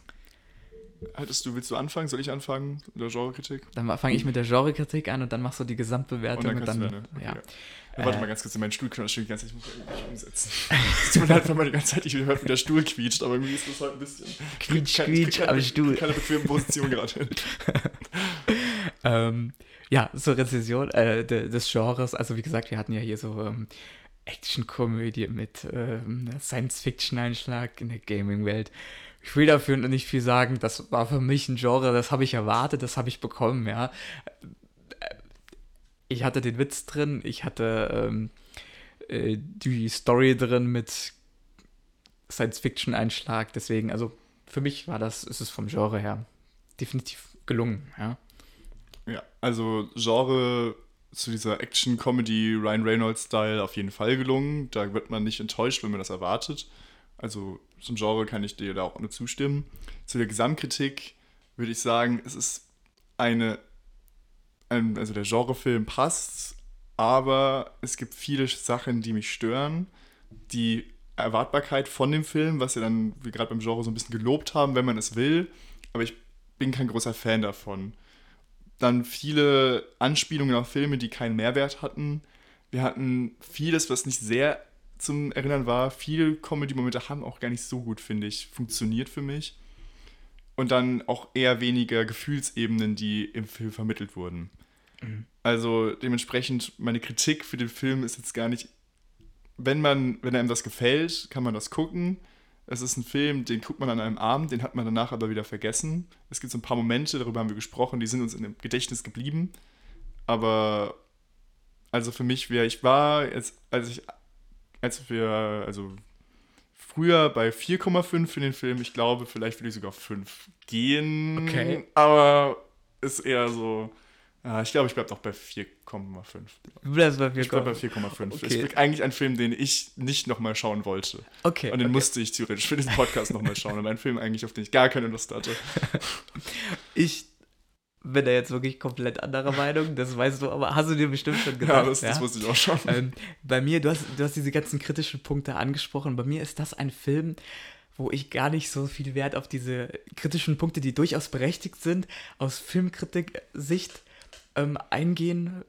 Hattest du, willst du anfangen? Soll ich anfangen? Oder Genrekritik? Dann fange ich mit der Genrekritik an und dann machst du die Und Gesamtbewertung dann und dann, du deine. Okay, ja. ja. Ja, warte Äh. mal ganz kurz, mein Stuhl knallt schon die ganze Zeit. Ich muss irgendwie umsetzen. *laughs* Es tut mir leid, wenn man die ganze Zeit nicht hört, wie der Stuhl quietscht, aber irgendwie ist das heute ein bisschen. Quietsch, krieg quietsch am Stuhl. Keine bequeme Position gerade. *laughs* *laughs* Ähm, ja, zur Rezession äh, de, des Genres. Also wie gesagt, wir hatten ja hier so ähm, Action-Komödie mit ähm, Science-Fiction-Einschlag in der Gaming-Welt. Ich will dafür nicht viel sagen. Das war für mich ein Genre, das habe ich erwartet, das habe ich bekommen, ja. Ich hatte den Witz drin, ich hatte ähm, äh, die Story drin mit Science-Fiction-Einschlag. Deswegen, also für mich war das, ist es vom Genre her definitiv gelungen, ja. Ja, also Genre zu dieser Action-Comedy Ryan Reynolds-Style auf jeden Fall gelungen. Da wird man nicht enttäuscht, wenn man das erwartet. Also zum Genre kann ich dir da auch nur zustimmen. Zu der Gesamtkritik würde ich sagen, es ist eine, ein, also der Genrefilm passt, aber es gibt viele Sachen, die mich stören. Die Erwartbarkeit von dem Film, was wir dann, wie gerade beim Genre, so ein bisschen gelobt haben, wenn man es will. Aber ich bin kein großer Fan davon dann viele Anspielungen auf Filme, die keinen Mehrwert hatten. Wir hatten vieles, was nicht sehr zum Erinnern war. Viele Comedy-Momente haben auch gar nicht so gut, finde ich, funktioniert für mich. Und dann auch eher weniger Gefühlsebenen, die im Film vermittelt wurden. Also dementsprechend, meine Kritik für den Film ist jetzt gar nicht, wenn man, wenn einem das gefällt, kann man das gucken. Es ist ein Film, den guckt man an einem Abend, den hat man danach aber wieder vergessen. Es gibt so ein paar Momente, darüber haben wir gesprochen, die sind uns in dem Gedächtnis geblieben. Aber also für mich wäre, ich war jetzt, als ich, als wir, also früher bei 4,5 für den Film, ich glaube, vielleicht würde ich sogar auf 5 gehen. Okay. Aber ist eher so, ich glaube, ich bleibe doch bei 4,5. Du bleibst bei Ich bleibe bei 4,5. Okay. Ist eigentlich ein Film, den ich nicht nochmal schauen wollte. Okay. Und den okay. musste ich theoretisch für diesen Podcast nochmal schauen. Und ein Film eigentlich, auf den ich gar keine Lust hatte. *laughs* Ich bin da jetzt wirklich komplett anderer Meinung, das weißt du, aber hast du dir bestimmt schon gedacht. Ja, das, das wusste ich auch schon. ähm, bei mir, du hast, du hast diese ganzen kritischen Punkte angesprochen. Bei mir ist das ein Film, wo ich gar nicht so viel Wert auf diese kritischen Punkte, die durchaus berechtigt sind, aus Filmkritik-Sicht ähm, eingehen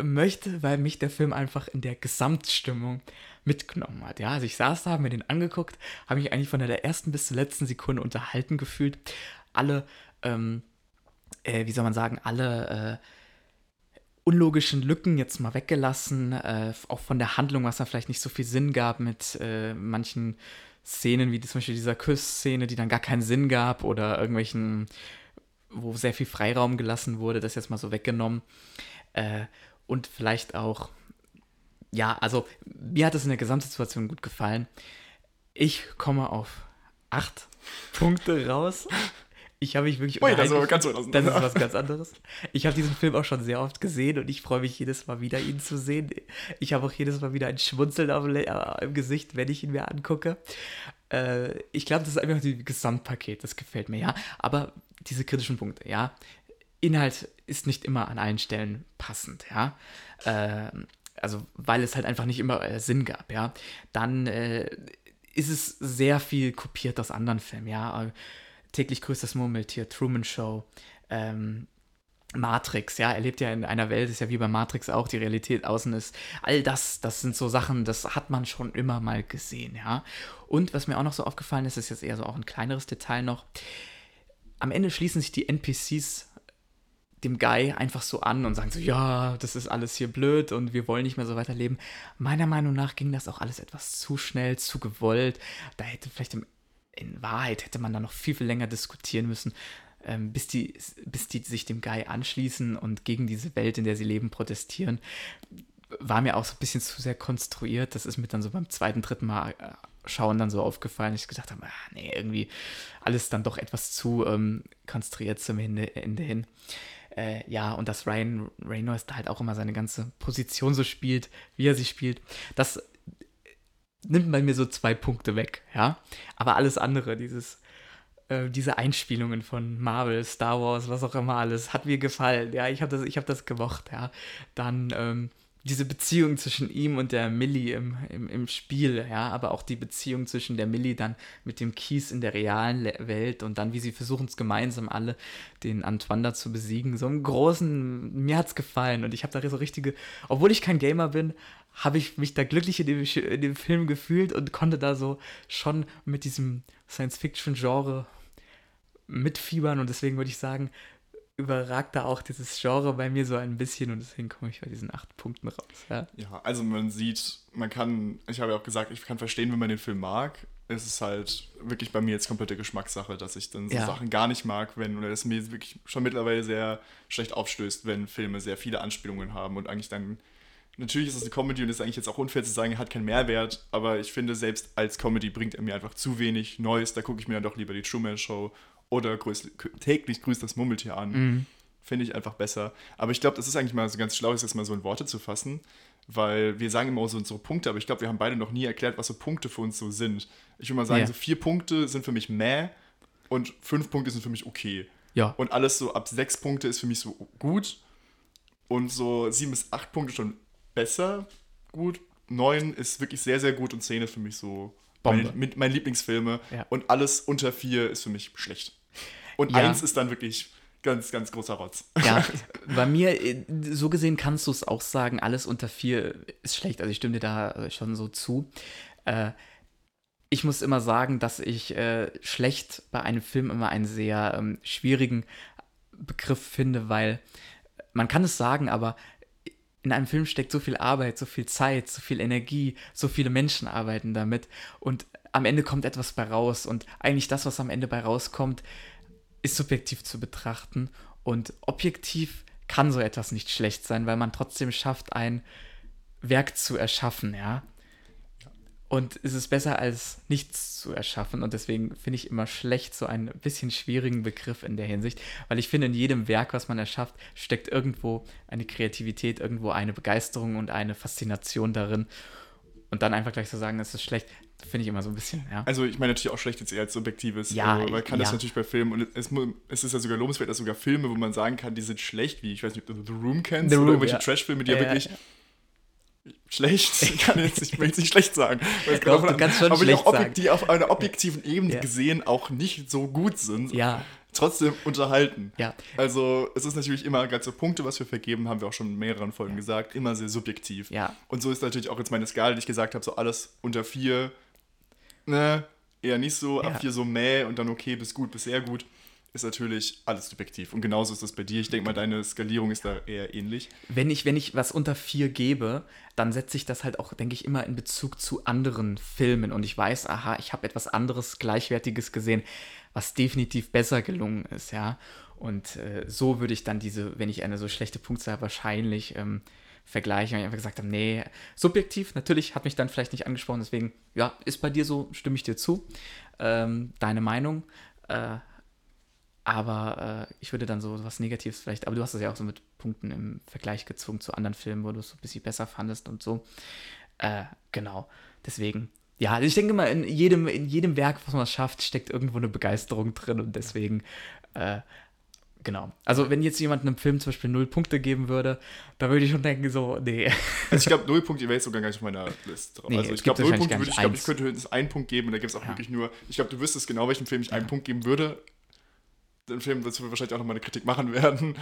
möchte, weil mich der Film einfach in der Gesamtstimmung mitgenommen hat. Ja, also ich saß da, habe mir den angeguckt, habe mich eigentlich von der ersten bis zur letzten Sekunde unterhalten gefühlt. Alle, ähm, äh, wie soll man sagen, alle äh, unlogischen Lücken jetzt mal weggelassen, äh, auch von der Handlung, was da vielleicht nicht so viel Sinn gab mit äh, manchen Szenen, wie zum Beispiel dieser Kussszene, die dann gar keinen Sinn gab oder irgendwelchen, wo sehr viel Freiraum gelassen wurde, das jetzt mal so weggenommen. Äh, und vielleicht auch, ja, also mir hat es in der Gesamtsituation gut gefallen. Ich komme auf acht Punkte raus. Ich habe mich wirklich. Ui, das ist ganz. Das ist was ganz anderes. Ich habe diesen Film auch schon sehr oft gesehen und ich freue mich jedes Mal wieder, ihn zu sehen. Ich habe auch jedes Mal wieder ein Schmunzeln auf, äh, im Gesicht, wenn ich ihn mir angucke. Äh, ich glaube, das ist einfach ein Gesamtpaket. Das gefällt mir, ja. Aber diese kritischen Punkte, ja. Inhalt ist nicht immer an allen Stellen passend, ja. Äh, also, weil es halt einfach nicht immer äh, Sinn gab, ja. Dann äh, ist es sehr viel kopiert aus anderen Filmen, ja täglich grüßt das Murmeltier, Truman Show, ähm, Matrix, ja, er lebt ja in einer Welt, ist ja wie bei Matrix auch, die Realität außen ist. All das, das sind so Sachen, das hat man schon immer mal gesehen, ja. Und was mir auch noch so aufgefallen ist, ist jetzt eher so auch ein kleineres Detail noch. Am Ende schließen sich die NPCs dem Guy einfach so an und sagen so, ja, das ist alles hier blöd und wir wollen nicht mehr so weiterleben. Meiner Meinung nach ging das auch alles etwas zu schnell, zu gewollt. Da hätte vielleicht im in Wahrheit hätte man da noch viel, viel länger diskutieren müssen, ähm, bis, die, bis die sich dem Guy anschließen und gegen diese Welt, in der sie leben, protestieren. War mir auch so ein bisschen zu sehr konstruiert. Das ist mir dann so beim zweiten, dritten Mal äh, schauen dann so aufgefallen, ich gedacht habe, ah, nee, irgendwie alles dann doch etwas zu ähm, konstruiert zum Ende, Ende hin. Äh, ja, und dass Ryan Reynolds da halt auch immer seine ganze Position so spielt, wie er sie spielt, das nimmt man mir so zwei Punkte weg, ja. Aber alles andere, dieses, äh, diese Einspielungen von Marvel, Star Wars, was auch immer alles, hat mir gefallen, ja. Ich habe das, hab das gemocht, ja. Dann, ähm, diese Beziehung zwischen ihm und der Millie im, im, im Spiel, ja, aber auch die Beziehung zwischen der Millie dann mit dem Kies in der realen Welt und dann, wie sie versuchen es gemeinsam alle, den Antoine da zu besiegen. So im Großen, mir hat es gefallen und ich habe da so richtige, obwohl ich kein Gamer bin, habe ich mich da glücklich in dem, in dem Film gefühlt und konnte da so schon mit diesem Science-Fiction-Genre mitfiebern und deswegen würde ich sagen, überragt da auch dieses Genre bei mir so ein bisschen und deswegen komme ich bei diesen acht Punkten raus. Ja. ja, also man sieht, man kann, ich habe ja auch gesagt, ich kann verstehen, wenn man den Film mag. Es ist halt wirklich bei mir jetzt komplette Geschmackssache, dass ich dann so ja. Sachen gar nicht mag, wenn, oder es mir wirklich schon mittlerweile sehr schlecht aufstößt, wenn Filme sehr viele Anspielungen haben und eigentlich dann natürlich ist es eine Comedy und ist eigentlich jetzt auch unfair zu sagen, er hat keinen Mehrwert, aber ich finde, selbst als Comedy bringt er mir einfach zu wenig Neues. Da gucke ich mir dann doch lieber die Truman Show oder grüß, täglich grüßt das Mummeltier an. Mhm. Finde ich einfach besser. Aber ich glaube, das ist eigentlich mal so ganz schlau, das mal so in Worte zu fassen, weil wir sagen immer so unsere Punkte, aber ich glaube, wir haben beide noch nie erklärt, was so Punkte für uns so sind. Ich würde mal sagen, ja. so vier Punkte sind für mich meh und fünf Punkte sind für mich okay. Ja. Und alles so ab sechs Punkte ist für mich so gut und so sieben bis acht Punkte schon besser gut. Neun ist wirklich sehr, sehr gut und zehn ist für mich so meine, mit meinen Lieblingsfilme. Ja. Und alles unter vier ist für mich schlecht. Und ja. eins ist dann wirklich ganz, ganz großer Rotz. Ja, *laughs* bei mir, äh, so gesehen kannst du es auch sagen, alles unter vier ist schlecht. Also ich stimme dir da äh, schon so zu. Äh, ich muss immer sagen, dass ich äh, schlecht bei einem Film immer einen sehr ähm, schwierigen Begriff finde, weil man kann es sagen, aber in einem Film steckt so viel Arbeit, so viel Zeit, so viel Energie, so viele Menschen arbeiten damit und am Ende kommt etwas bei raus und eigentlich das, was am Ende bei rauskommt, ist subjektiv zu betrachten und objektiv kann so etwas nicht schlecht sein, weil man trotzdem schafft, ein Werk zu erschaffen, ja. Und es ist besser als nichts zu erschaffen. Und deswegen finde ich immer schlecht so einen bisschen schwierigen Begriff in der Hinsicht, weil ich finde, in jedem Werk, was man erschafft, steckt irgendwo eine Kreativität, irgendwo eine Begeisterung und eine Faszination darin. Und dann einfach gleich zu so sagen, es ist schlecht, finde ich immer so ein bisschen, ja. Also ich meine natürlich auch schlecht jetzt eher als subjektives. Ja, also, man kann ja. das natürlich bei Filmen und es, es, ist ja sogar lobenswert, dass sogar Filme, wo man sagen kann, die sind schlecht, wie ich weiß nicht, ob du The Room kennst The oder Room, irgendwelche ja. Trash-Filme, die ja, ja wirklich schlecht. *laughs* Ich kann jetzt ich will jetzt nicht schlecht sagen. *laughs* Weil Doch, du kannst schon aber schlecht die, auch die auf einer objektiven Ebene ja. gesehen auch nicht so gut sind. Ja. trotzdem unterhalten. Ja. Also es ist natürlich immer, ganz so Punkte, was wir vergeben, haben wir auch schon in mehreren Folgen Ja. gesagt, immer sehr subjektiv. Ja. Und so ist natürlich auch jetzt meine Skala, die ich gesagt habe, so alles unter vier, ne, eher nicht so, ab vier so mäh und dann okay, bis gut, bis sehr gut, ist natürlich alles subjektiv. Und genauso ist das bei dir. Ich denke mal, deine Skalierung ist da eher ähnlich. Wenn ich, wenn ich was unter vier gebe, dann setze ich das halt auch, denke ich, immer in Bezug zu anderen Filmen und ich weiß, aha, ich habe etwas anderes, Gleichwertiges gesehen, was definitiv besser gelungen ist, ja. Und äh, so würde ich dann diese, wenn ich eine so schlechte Punktzahl wahrscheinlich ähm, vergleichen, weil ich einfach gesagt habe, nee, subjektiv, natürlich, hat mich dann vielleicht nicht angesprochen, deswegen, ja, ist bei dir so, stimme ich dir zu. Ähm, deine Meinung. Äh, aber äh, ich würde dann so was Negatives vielleicht, aber du hast es ja auch so mit Punkten im Vergleich gezogen zu anderen Filmen, wo du es so ein bisschen besser fandest und so. Äh, genau. Deswegen, ja, also ich denke mal, in jedem, in jedem Werk, was man schafft, steckt irgendwo eine Begeisterung drin und deswegen, äh, genau. Also wenn jetzt jemand einem Film zum Beispiel null Punkte geben würde, da würde ich schon denken, so, nee. Also ich glaube, *laughs* null Punkte wäre jetzt sogar gar nicht auf meiner Liste drauf. Nee, also ich glaube, null Punkte würde ich, glaube, ich könnte höchstens einen Punkt geben und da gibt es auch Ja. wirklich nur, ich glaube, du wüsstest genau, welchen Film ich einen Punkt geben würde. Den Film du wahrscheinlich auch nochmal eine Kritik machen werden.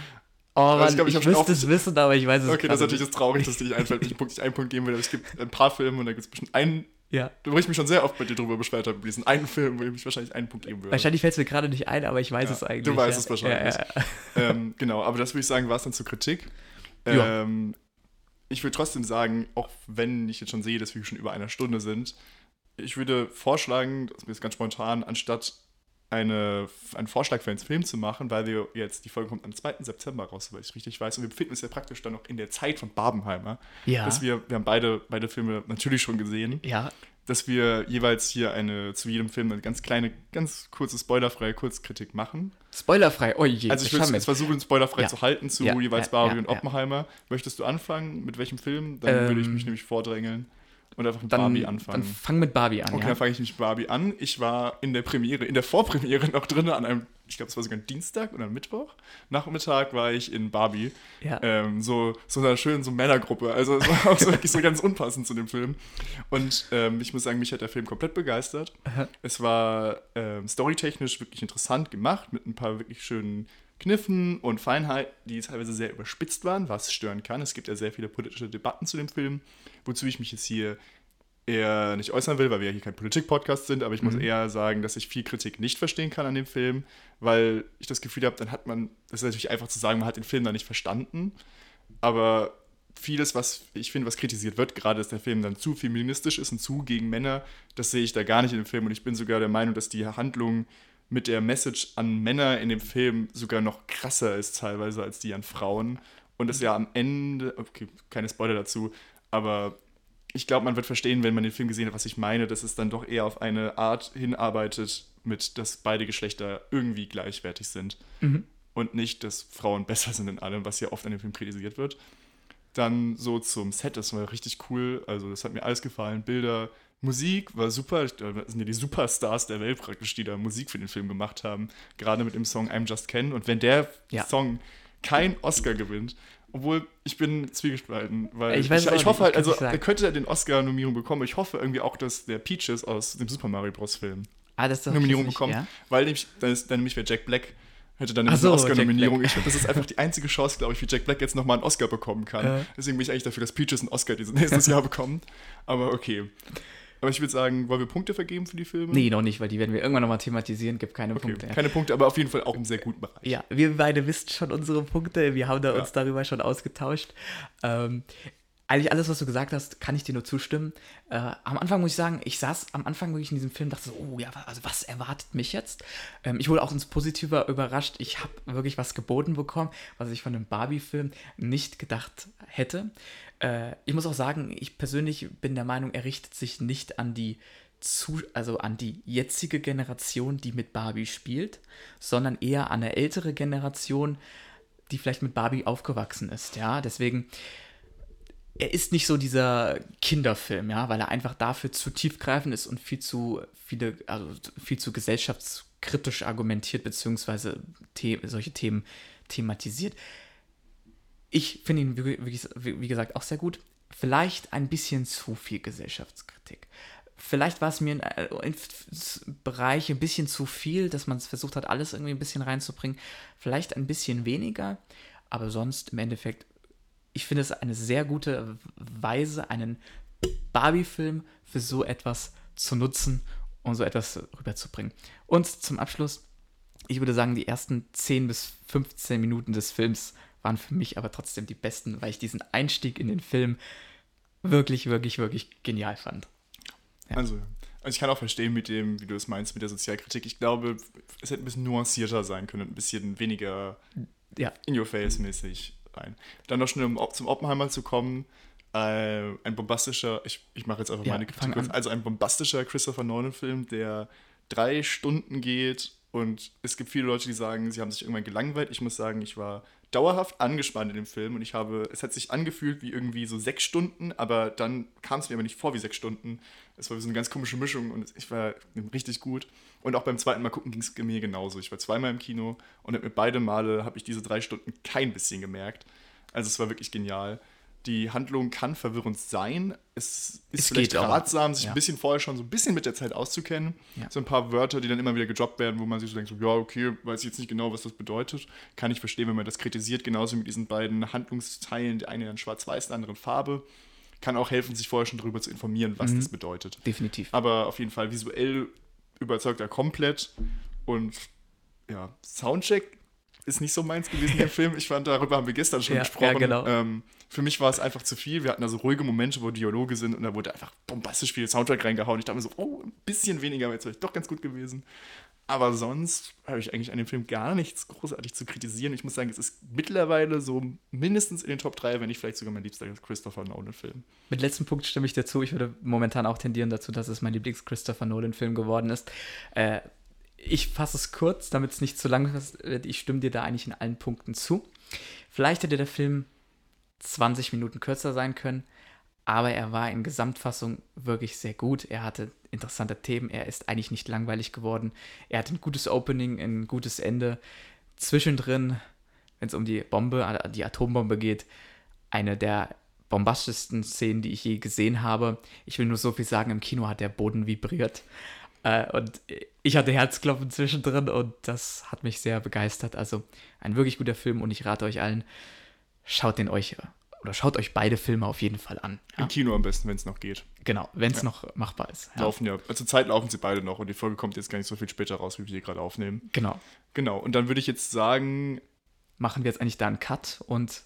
Oh, Also Mann, ich glaub, ich ich, müsste es wissen, aber ich weiß es Okay, das ist natürlich jetzt traurig, dass dir nicht einfällt, *laughs* Punkt ich einen Punkt geben würde. Aber es gibt ein paar Filme und da gibt es bestimmt einen, nicht. Ja. wo ich mich schon sehr oft bei dir drüber beschwert habe, diesen einen Film, wo ich mich wahrscheinlich einen Punkt geben würde. Wahrscheinlich fällt es mir gerade nicht ein, aber ich weiß Ja, es eigentlich. du weißt ja. es wahrscheinlich. Ja, ja. ähm, genau, aber das würde ich sagen, war es dann zur Kritik. Ähm, ich würde trotzdem sagen, auch wenn ich jetzt schon sehe, dass wir schon über einer Stunde sind, ich würde vorschlagen, das ist mir jetzt ganz spontan, anstatt eine, einen Vorschlag für einen Film zu machen, weil wir jetzt, die Folge kommt am 2. September raus, weil ich richtig weiß, und wir befinden uns ja praktisch dann noch in der Zeit von Barbenheimer, Ja. dass wir, wir haben beide, beide Filme natürlich schon gesehen, ja. dass wir jeweils hier eine, zu jedem Film eine ganz kleine, ganz kurze, spoilerfreie Kurzkritik machen. Spoilerfrei. Oh je, Also ich würde es versuchen, spoilerfrei Ja. zu halten zu Ja, jeweils ja, Barbie und. Oppenheimer. Möchtest du anfangen? Mit welchem Film? Dann würde ich Ähm, mich nämlich vordrängeln und einfach mit dann, Barbie dann anfangen. fang mit Barbie an. Okay, ja. dann fange ich mit Barbie an. Ich war in der Premiere, in der Vorpremiere noch drin an einem, ich glaube, es war sogar ein Dienstag oder ein Mittwoch. Nachmittag war ich in Barbie. Ja. Ähm, so, so einer schönen so Männergruppe. Also es *laughs* war auch so, wirklich so ganz unpassend zu dem Film. Und ähm, ich muss sagen, mich hat der Film komplett begeistert. Aha. Es war ähm, storytechnisch wirklich interessant gemacht, mit ein paar wirklich schönen Kniffen und Feinheiten, die teilweise sehr überspitzt waren, was stören kann. Es gibt ja sehr viele politische Debatten zu dem Film, wozu ich mich jetzt hier eher nicht äußern will, weil wir ja hier kein Politik-Podcast sind, aber ich muss eher sagen, dass ich viel Kritik nicht verstehen kann an dem Film, weil ich das Gefühl habe, dann hat man, das ist natürlich einfach zu sagen, man hat den Film da nicht verstanden, aber vieles, was ich finde, was kritisiert wird, gerade dass der Film dann zu feministisch ist und zu gegen Männer, das sehe ich da gar nicht in dem Film. Und ich bin sogar der Meinung, dass die Handlung mit der Message an Männer in dem Film sogar noch krasser ist teilweise als die an Frauen und es ja am Ende, okay, keine Spoiler dazu, aber ich glaube, man wird verstehen, wenn man den Film gesehen hat, was ich meine, dass es dann doch eher auf eine Art hinarbeitet, mit, dass beide Geschlechter irgendwie gleichwertig sind. Mhm. Und nicht, dass Frauen besser sind in allem, was ja oft an dem Film kritisiert wird. Dann so zum Set, das war richtig cool. Also, das hat mir alles gefallen. Bilder, Musik war super. Das sind ja die Superstars der Welt praktisch, die da Musik für den Film gemacht haben. Gerade mit dem Song I'm Just Ken. Und wenn der Ja. Song kein Oscar gewinnt, obwohl ich bin zwiegespalten, weil Ich ich, ich hoffe halt, also er könnte den Oscar-Nominierung bekommen. Ich hoffe irgendwie auch, dass der Peaches aus dem Super Mario Bros. Film Ah, Nominierung bekommt, Ja? weil nämlich, dann, ist, dann nämlich wäre Jack Black hätte dann eine so, Oscar-Nominierung. Ich glaube, das ist einfach die einzige Chance, glaube ich, wie Jack Black jetzt nochmal einen Oscar bekommen kann. Äh. Deswegen bin ich eigentlich dafür, dass Peaches einen Oscar dieses *laughs* nächstes *laughs* Jahr bekommt. Aber okay. Aber ich würde sagen, wollen wir Punkte vergeben für die Filme? Nee, noch nicht, weil die werden wir irgendwann nochmal thematisieren. Gibt keine Okay, Punkte. keine Punkte, aber auf jeden Fall auch im sehr guten Bereich. Ja, wir beide wissen schon unsere Punkte. Wir haben da Ja. uns darüber schon ausgetauscht. Ähm, eigentlich alles, was du gesagt hast, kann ich dir nur zustimmen. Äh, am Anfang muss ich sagen, ich saß am Anfang wirklich in diesem Film, dachte so, oh ja, also was erwartet mich jetzt? Ähm, ich wurde auch ins Positive überrascht. Ich habe wirklich was geboten bekommen, was ich von einem Barbie-Film nicht gedacht hätte. Äh, ich muss auch sagen, ich persönlich bin der Meinung, er richtet sich nicht an die zu, also an die jetzige Generation, die mit Barbie spielt, sondern eher an eine ältere Generation, die vielleicht mit Barbie aufgewachsen ist. Ja, deswegen er ist nicht so dieser Kinderfilm, ja, weil er einfach dafür zu tiefgreifend ist und viel zu viele, also viel zu gesellschaftskritisch argumentiert, beziehungsweise The solche Themen thematisiert. Ich finde ihn, wie, gesagt, auch sehr gut. Vielleicht ein bisschen zu viel Gesellschaftskritik. vielleicht war es mir in, äh, in Bereich ein bisschen zu viel, dass man es versucht hat, alles irgendwie ein bisschen reinzubringen. Vielleicht ein bisschen weniger, aber sonst im Endeffekt, ich finde es eine sehr gute Weise, einen Barbie-Film für so etwas zu nutzen, um so etwas rüberzubringen. Und zum Abschluss, ich würde sagen, die ersten 10 bis 15 Minuten des Films waren für mich aber trotzdem die besten, weil ich diesen Einstieg in den Film wirklich, wirklich, wirklich genial fand. Ja. Also, also ich kann auch verstehen mit dem, wie du es meinst, mit der Sozialkritik. Ich glaube, es hätte ein bisschen nuancierter sein können, ein bisschen weniger ja. in your face mäßig rein. Dann noch schnell, um zum Oppenheimer zu kommen. Äh, ein bombastischer, ich, ich mache jetzt einfach ja, meine Kritik kurz, also ein bombastischer Christopher Nolan-Film, der drei Stunden geht und es gibt viele Leute, die sagen, sie haben sich irgendwann gelangweilt. Ich muss sagen, ich war dauerhaft angespannt in dem Film und ich habe, es hat sich angefühlt wie irgendwie so sechs Stunden, aber dann kam es mir aber nicht vor wie sechs Stunden. Es war so eine ganz komische Mischung und ich war richtig gut. Und auch beim zweiten Mal gucken ging es mir genauso. Ich war zweimal im Kino und mit beide Male habe ich diese drei Stunden kein bisschen gemerkt. Also es war wirklich genial. Die Handlung kann verwirrend sein. Es ist es vielleicht ratsam, sich ja. ein bisschen vorher schon so ein bisschen mit der Zeit auszukennen. Ja. So ein paar Wörter, die dann immer wieder gedroppt werden, wo man sich so denkt, so, ja, okay, weiß ich jetzt nicht genau, was das bedeutet. Kann ich verstehen, wenn man das kritisiert. Genauso mit diesen beiden Handlungsteilen, der eine dann schwarz-weiß, der andere Farbe. Kann auch helfen, sich vorher schon darüber zu informieren, was mhm. das bedeutet. Definitiv. Aber auf jeden Fall visuell überzeugt er komplett. Und ja, Soundcheck ist nicht so meins gewesen, *laughs* der Film. Ich fand, darüber haben wir gestern schon ja, gesprochen. Ja, genau. Ähm, für mich war es einfach zu viel. Wir hatten da so ruhige Momente, wo Dialoge sind und da wurde einfach bombastisch viel Soundtrack reingehauen. Ich dachte mir so, oh, ein bisschen weniger wäre jetzt vielleicht doch ganz gut gewesen. Aber sonst habe ich eigentlich an dem Film gar nichts großartig zu kritisieren. Ich muss sagen, es ist mittlerweile so mindestens in den Top 3, wenn nicht vielleicht sogar mein liebster Christopher Nolan-Film. Mit letztem Punkt stimme ich dazu. Ich würde momentan auch tendieren dazu, dass es mein Lieblings-Christopher Nolan-Film geworden ist. Äh, ich fasse es kurz, damit es nicht zu lang wird. Ich stimme dir da eigentlich in allen Punkten zu. Vielleicht hätte der Film 20 Minuten kürzer sein können, aber er war in Gesamtfassung wirklich sehr gut. Er hatte interessante Themen, er ist eigentlich nicht langweilig geworden. Er hat ein gutes Opening, ein gutes Ende. Zwischendrin, wenn es um die Bombe, die Atombombe geht, eine der bombastischsten Szenen, die ich je gesehen habe. Ich will nur so viel sagen, im Kino hat der Boden vibriert. Äh, und ich hatte Herzklopfen zwischendrin und das hat mich sehr begeistert. Also ein wirklich guter Film und ich rate euch allen, schaut den euch oder schaut euch beide Filme auf jeden Fall an. Ja? Im Kino am besten, wenn es noch geht. Genau, wenn es ja. noch machbar ist. Ja. Laufen ja, also Zeit laufen sie beide noch und die Folge kommt jetzt gar nicht so viel später raus, wie wir hier gerade aufnehmen. Genau. Genau, und dann würde ich jetzt sagen. Machen wir jetzt eigentlich da einen Cut und.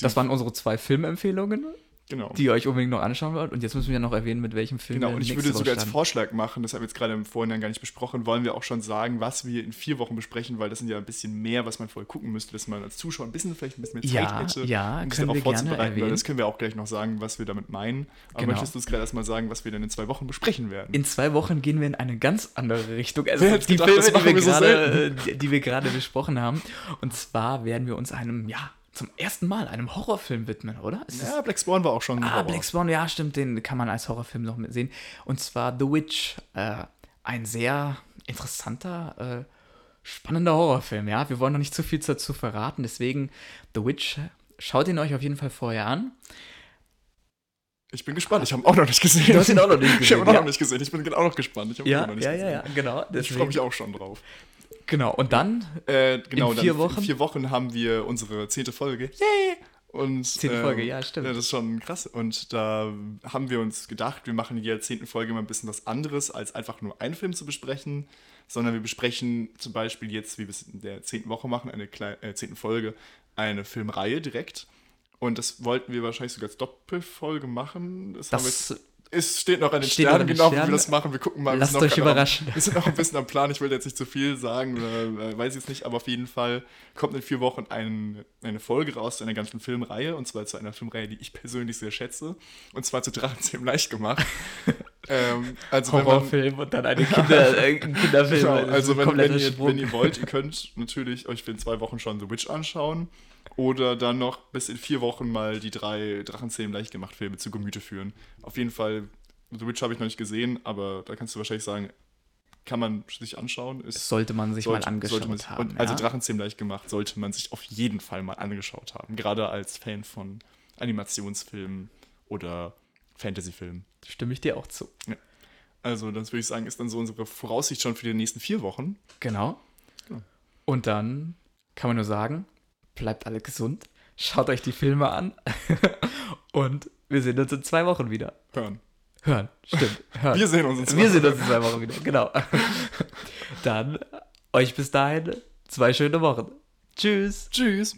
das waren unsere zwei Filmempfehlungen. Genau. die ihr euch unbedingt noch anschauen wollt. Und jetzt müssen wir ja noch erwähnen, mit welchem Film Genau, und ich würde sogar als Vorschlag machen, das haben wir jetzt gerade im Vorhinein gar nicht besprochen, wollen wir auch schon sagen, was wir in vier Wochen besprechen, weil das sind ja ein bisschen mehr, was man vorher gucken müsste, dass man als Zuschauer ein bisschen vielleicht ein bisschen mehr Zeit ja, hätte, ja, um sich darauf vorzubereiten. Weil das können wir auch gleich noch sagen, was wir damit meinen. Aber genau. möchtest du es gerade erstmal sagen, was wir dann in zwei Wochen besprechen werden? In zwei Wochen gehen wir in eine ganz andere Richtung. *laughs* Also die gedacht, Filme, die wir, gerade, so die wir gerade besprochen haben. Und zwar werden wir uns einem, ja, zum ersten Mal einem Horrorfilm widmen, oder? Ist ja, Black Swan war auch schon. Ah, Horror. Black Swan, ja, stimmt, den kann man als Horrorfilm noch sehen. Und zwar The Witch. Äh, ein sehr interessanter, äh, spannender Horrorfilm, ja. Wir wollen noch nicht zu viel dazu verraten, deswegen The Witch, schaut ihn euch auf jeden Fall vorher an. Ich bin gespannt. Ich habe ihn auch noch nicht gesehen. Du hast ihn auch noch nicht gesehen. *laughs* Ich habe ihn auch noch nicht gesehen. Ich bin auch noch gespannt. Ich ja, ja, ja, ja, genau. Deswegen. Ich freue mich auch schon drauf. Genau, und dann äh, genau, in vier dann, Wochen? In vier Wochen haben wir unsere zehnte Folge. Yay! Und, zehnte Folge, ähm, ja, stimmt. Ja, das ist schon krass. Und da haben wir uns gedacht, wir machen in jeder zehnten Folge mal ein bisschen was anderes, als einfach nur einen Film zu besprechen, sondern wir besprechen zum Beispiel jetzt, wie wir es in der zehnten Woche machen, eine kleine, äh, zehnten Folge, eine Filmreihe direkt. Und das wollten wir wahrscheinlich sogar als Doppelfolge machen. Das, das es steht noch an den Sternen, genau, Sternen. wie wir das machen. Wir gucken mal. Lasst euch überraschen. Noch, *laughs* wir sind noch ein bisschen am Plan. Ich will jetzt nicht zu viel sagen, äh, weiß ich jetzt nicht, aber auf jeden Fall kommt in vier Wochen ein, eine Folge raus zu einer ganzen Filmreihe. Und zwar zu einer Filmreihe, die ich persönlich sehr schätze. Und zwar zu Drachenzähmen leicht gemacht. *laughs* ähm, also Horrorfilm und dann eine Kinder, *laughs* äh, Kinderfilm. Genau, also wenn, wenn, ihr, wenn ihr wollt, ihr könnt natürlich euch in zwei Wochen schon The Witch anschauen. Oder dann noch bis in vier Wochen mal die drei Drachenzähmen leicht gemacht Filme zu Gemüte führen. Auf jeden Fall, The Witch habe ich noch nicht gesehen, aber da kannst du wahrscheinlich sagen, kann man sich anschauen. Ist, sollte man sich sollte, mal angeschaut man, haben. Und, also ja? Drachenzähmen leicht gemacht sollte man sich auf jeden Fall mal angeschaut haben. Gerade als Fan von Animationsfilmen oder Fantasy-Film. Stimme ich dir auch zu. Also, das würde ich sagen, ist dann so unsere Voraussicht schon für die nächsten vier Wochen. Genau. Genau. Und dann kann man nur sagen, bleibt alle gesund, schaut euch die Filme an *laughs* und wir sehen uns in zwei Wochen wieder. Hören. Hören, stimmt. *laughs* Hören. Wir sehen uns in zwei Wir sehen uns in zwei Wochen wieder, genau. *laughs* Dann euch bis dahin zwei schöne Wochen. Tschüss. Tschüss.